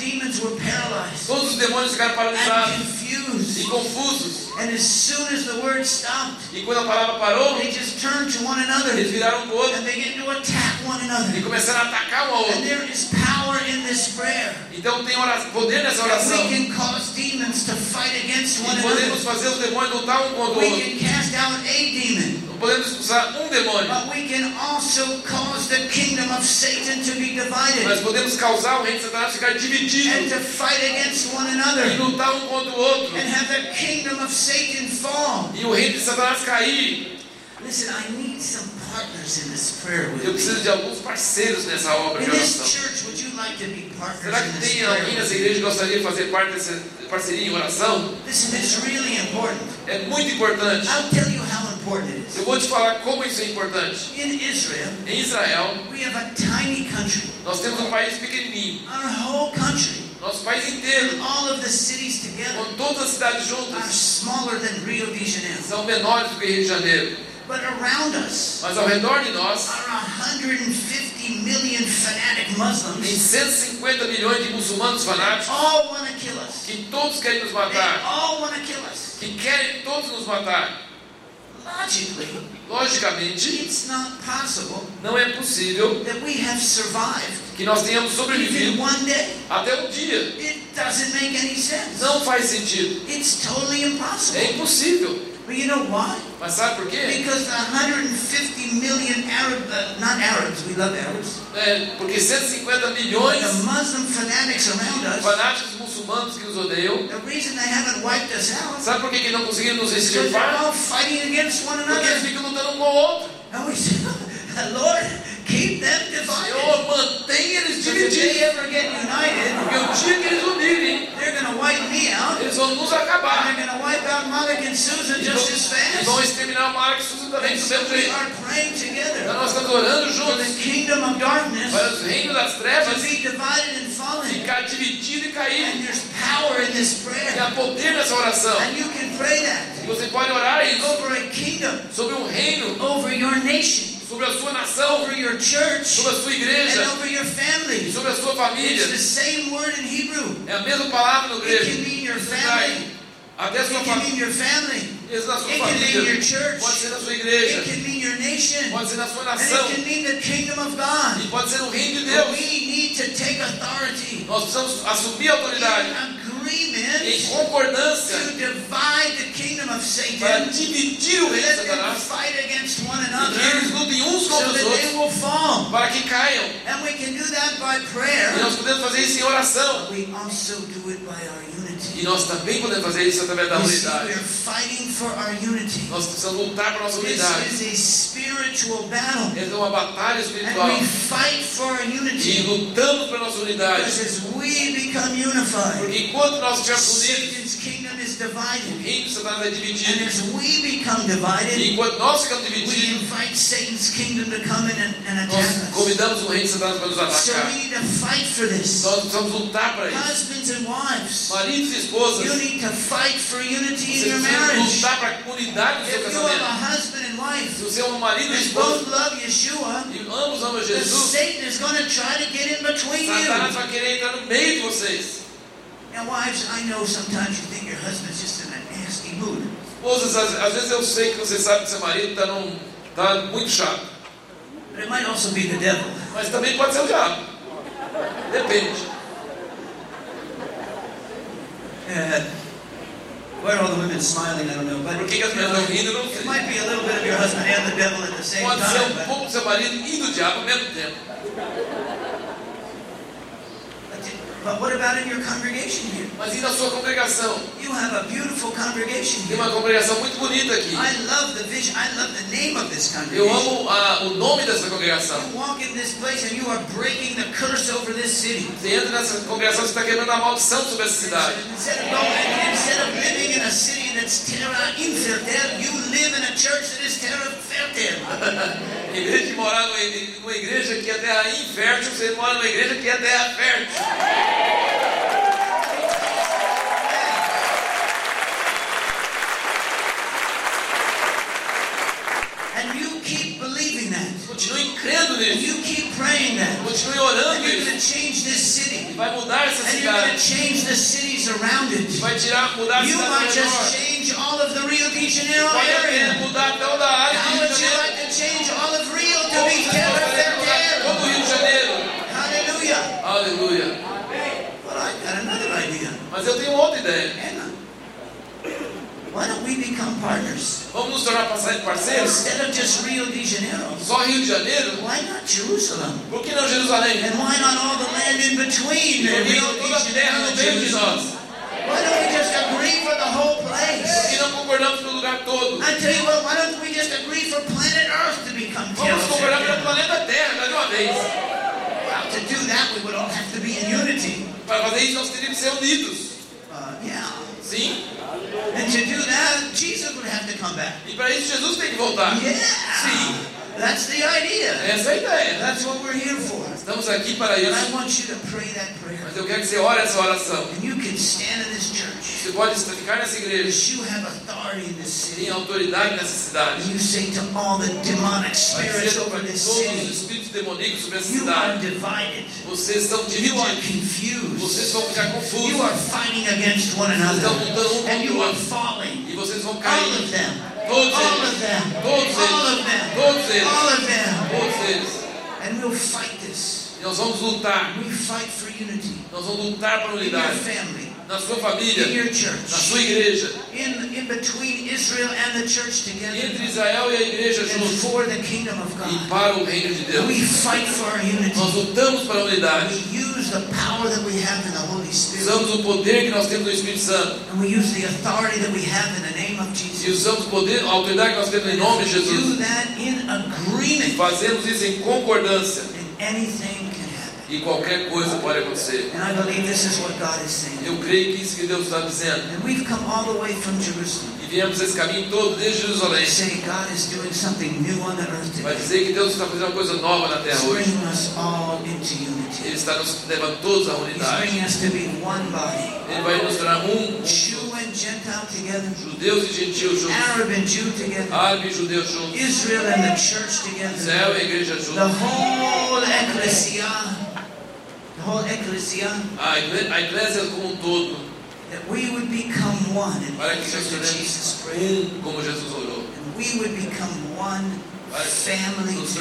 todos os demônios ficaram and paralisados e confusos. And as soon as the word stopped, E quando a palavra parou, they just turned to one another eles viraram um para o outro and began to attack one e another. começaram a atacar um ao And outro. there is power in this prayer. Então tem poder nessa oração. we can cause demons to fight against one E podemos another. fazer os demônios lutar um contra o We outro. can cast out a demon. Podemos expulsar um demônio, But we can also cause the kingdom of Satan to be mas podemos causar o reino de Satanás ficar and dividido to fight against one e lutar um contra o outro. and have the kingdom of Satan fall. E o reino de Satanás cair. Listen, I need some partners in this prayer with Eu preciso de alguns parceiros nessa obra In de this oração. church, would you like to be partners Será que tem alguém nessa igreja que gostaria de fazer parte dessa parceria em oração? Listen, it's really important. É muito importante. Eu vou te falar como isso é importante. In Israel, Em Israel, we have a tiny country. nós temos um país pequenininho. Our whole country, Nosso país inteiro, all of the cities together, com todas as cidades are juntas, smaller than Rio de Janeiro. são menores do que Rio de Janeiro. But around us Mas ao redor de nós, are 150 million fanatic tem Muslims. 150 milhões de muçulmanos fanáticos All want to kill us. que todos querem nos They matar. all want to kill us. Que querem todos nos matar. Logically, Logicamente, it's not possible não é possível that we have survived que nós tenhamos sobrevivido one day. até um dia. It doesn't make any sense. Não faz sentido. It's totally É impossible. impossível. But you know why? Mas sabe por quê? Because the 150 million Arab, uh, not Arabs, we love Arabs, É, porque 150 the milhões Muslim fanatics around us, fanáticos muçulmanos que nos odeiam. the reason they haven't wiped us out Sabe por que, que não conseguiram nos is because they're extirpar? all fighting against one Porque eles another. ficam lutando um com o outro. And we say, Lord, keep them divided. Senhor, mantenha eles divididos. ever get united, Porque o dia que eles unirem, they're going to wipe me out. eles vão nos acabar. E just as vão, e exterminar o Mara que Susan também do mesmo jeito. Então nós estamos orando juntos para os reinos das trevas ficar dividido e cair. there's power in this E há poder nessa oração. And you can pray that E você pode orar isso sobre um reino, your nation, sobre a sua nação, over your church, sobre a sua and igreja, over your family. sobre a sua It's família. the same word in Hebrew. É a mesma palavra no It grego. can mean your family. Até a It sua can mean família. your family. It can mean your church. Pode ser na sua It igreja. can mean your nation. Pode ser na sua And nação. it can mean the kingdom of God. E pode ser o reino de But Deus. we need to take authority Nós precisamos assumir a autoridade em concordância. to divide the kingdom of para dividir o reino Satanás. fight against one e que eles lutem uns contra os outros para que caiam. And we can do that by E nós podemos fazer isso em oração. E nós também podemos fazer isso através da unidade. Nós precisamos lutar para a nossa unidade. Essa é uma batalha espiritual. And we fight for our E lutamos para a nossa unidade. Because as we become unified, Porque enquanto nós estivermos unidos, o reino de Satanás é dividido. as we become E enquanto nós ficamos divididos, nós convidamos o reino de Satanás para nos atacar. we need to fight for this. Nós precisamos lutar para isso. Maridos e esposas, you need to fight for unity in your marriage. lutar para unidade do seu If you have a casamento. husband and wife Se você é um marido e esposa both love Yeshua, e ambos amam Jesus, Satan is going to try to get in between Satanás vai querer entrar no meio de vocês. Now, wives, I know sometimes you think your husband's just in a nasty mood. Esposas, às, às vezes eu sei que você sabe que seu marido está num, tá muito chato. But it might also be the devil. Mas também pode ser o diabo. Depende. Uh, why are all the women smiling? I don't know. But Por que, que as you know, mulheres estão rindo? Eu não it might be a little bit of your husband and the devil at the same Pode ser time. um But, pouco do seu marido e do diabo ao mesmo tempo. But what about in your congregation here? Mas e na sua congregação? You have a beautiful congregation Tem here. uma congregação muito bonita aqui. I love the vision. I love the name of this Eu congregation. amo a- o nome dessa congregação. You walk in this place and you are breaking the curse over this city. Você entra nessa congregação, você está quebrando a maldição sobre essa cidade. Instead of going, instead of living in a city that's terra infertile, you live in a church that is terra fertile. Em vez de morar numa igreja que é terra infértil, você mora numa igreja que é terra fértil. Crendo nisso. you keep praying that. Continue And orando you're going to change this city. E vai mudar essa And you're going to change the cities around E it. vai tirar, mudar You might just redor. change all of the Rio de Janeiro area. mudar toda a área How would you Janeiro. like to change all of Rio to be terra gostaria de mudar fertile? todo Rio de Janeiro. Hallelujah. Aleluia. But I got another idea. Mas eu tenho outra ideia. On. Why don't we become partners? Vamos nos tornar parceiros? Instead of just Rio de Janeiro, Só Rio de Janeiro? why not Jerusalem? Por que não Jerusalém? And why not all the land in between Por que não toda a terra no meio de nós? Why don't we just agree for the whole Por place? que não concordamos pelo lugar todo? I tell you what, why don't we just agree for planet Earth to become Vamos concordar pelo planeta Terra, de uma vez. Well, to do that, we would all have to be in unity. Para fazer isso, nós teríamos que ser unidos. Uh, yeah. Sim? And to do that, Jesus would have to come back. E para isso, Jesus tem que voltar. Yeah. Sim. That's the idea. Essa é a ideia. That's what we're here for. Estamos aqui para isso. Mas eu quero que você ore essa oração. And you can stand in this church. Você pode ficar nessa igreja. Because you have authority in this Você city. tem autoridade nessa cidade. You say to all the demonic spirits over this todos os city, espíritos demoníacos sobre essa you are cidade. divided. Vocês estão You are divididos. Vocês confused. vão ficar You confusos. are fighting against one another. estão lutando um And contra you o are outro. falling. E vocês vão All of cair. them. Todos All of eles. them. Todos All of eles. them. Todos eles. All of them. Todos eles. And we'll fight this. E nós vamos lutar. We fight for unity. Nós vamos lutar para a In your unidade. family. Na sua In família. your Na church. sua igreja. In, in between Israel and the church together. Entre Israel e a igreja juntos. for the kingdom of E para o reino de Deus. We fight for our unity. Nós lutamos para a unidade. We use the power that we have in the Holy Spirit. Usamos o poder que nós temos no Espírito Santo. And we use the authority that we have in the name of E usamos o poder, a autoridade que nós temos em nome de Do Jesus. that in agreement. Fazemos isso em concordância. And anything. E qualquer coisa pode acontecer. And I believe this is what God is saying. Eu creio que isso que Deus está dizendo. And we've come all the way from Jerusalem. E viemos esse caminho todo desde Jerusalém. say God is doing something new on the earth Vai today. dizer que Deus está fazendo uma coisa nova na terra He's hoje. us all into unity. Ele está nos levando todos à He's unidade. bringing us to be one body. Ele vai nos tornar um, Jew and Gentile together. judeus e gentios juntos. Arab and Jew together. Árabe e judeu juntos. Israel and the church together. Israel e a igreja The juntos. whole ecclesia. Whole ecclesia. A igre- a igreja como um todo. that we would become one and para que nós Jesus' um como Jesus orou. And we would become one Para family nos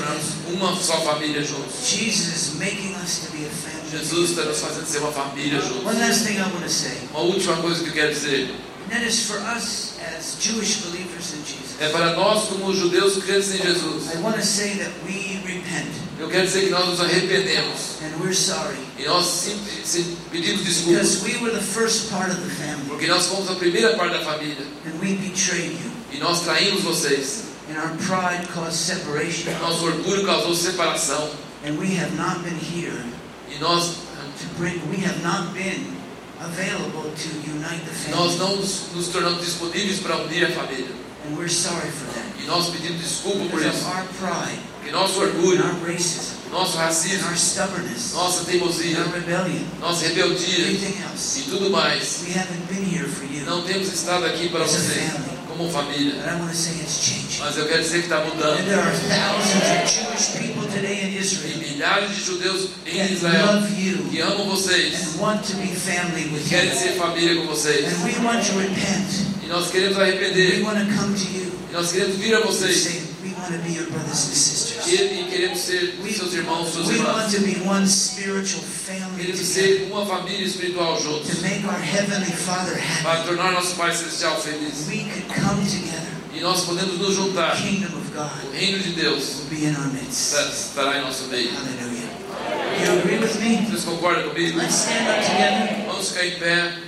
uma só família juntos. Jesus is making us to be a family. Jesus está nos fazendo ser uma família One juntos. last thing I want to say, Uma última coisa que eu quero dizer and that is for us as Jewish believers in Jesus. É para nós, como judeus crentes em Jesus. I want to say that we repent. Eu quero dizer que nós nos arrependemos. E nós sempre, pedimos desculpas. Because we were the first part of the family. Porque nós fomos a primeira parte da família. E nós traímos vocês. And our pride caused separation, Nosso orgulho causou separação. And we have not been here e nós to bring. We have not been available to unite the nós não nos, nos tornamos disponíveis para unir a família and we're sorry for that e nós pedimos desculpa por isso. our pride, Porque nosso orgulho, nosso racismo, our stubbornness, nossa teimosia, our rebellion, nossa rebeldia e tudo mais. We haven't been here for you. Não temos estado aqui para vocês como família. Mas eu quero dizer que está And mudando. E milhares de judeus em Israel que amam vocês e querem ser família com vocês. E nós queremos arrepender. E nós queremos vir a vocês. say, we want to be your brothers and E sisters. queremos ser seus irmãos, suas We want irmãs. to be one spiritual family Queremos ser uma família espiritual juntos. to make our Heavenly Father Para tornar nosso Pai Celestial feliz. E nós podemos nos juntar. O reino de Deus estará em nosso meio. Hallelujah. You agree with me? Vocês concordam comigo? Let's stand up together. Vamos ficar em pé.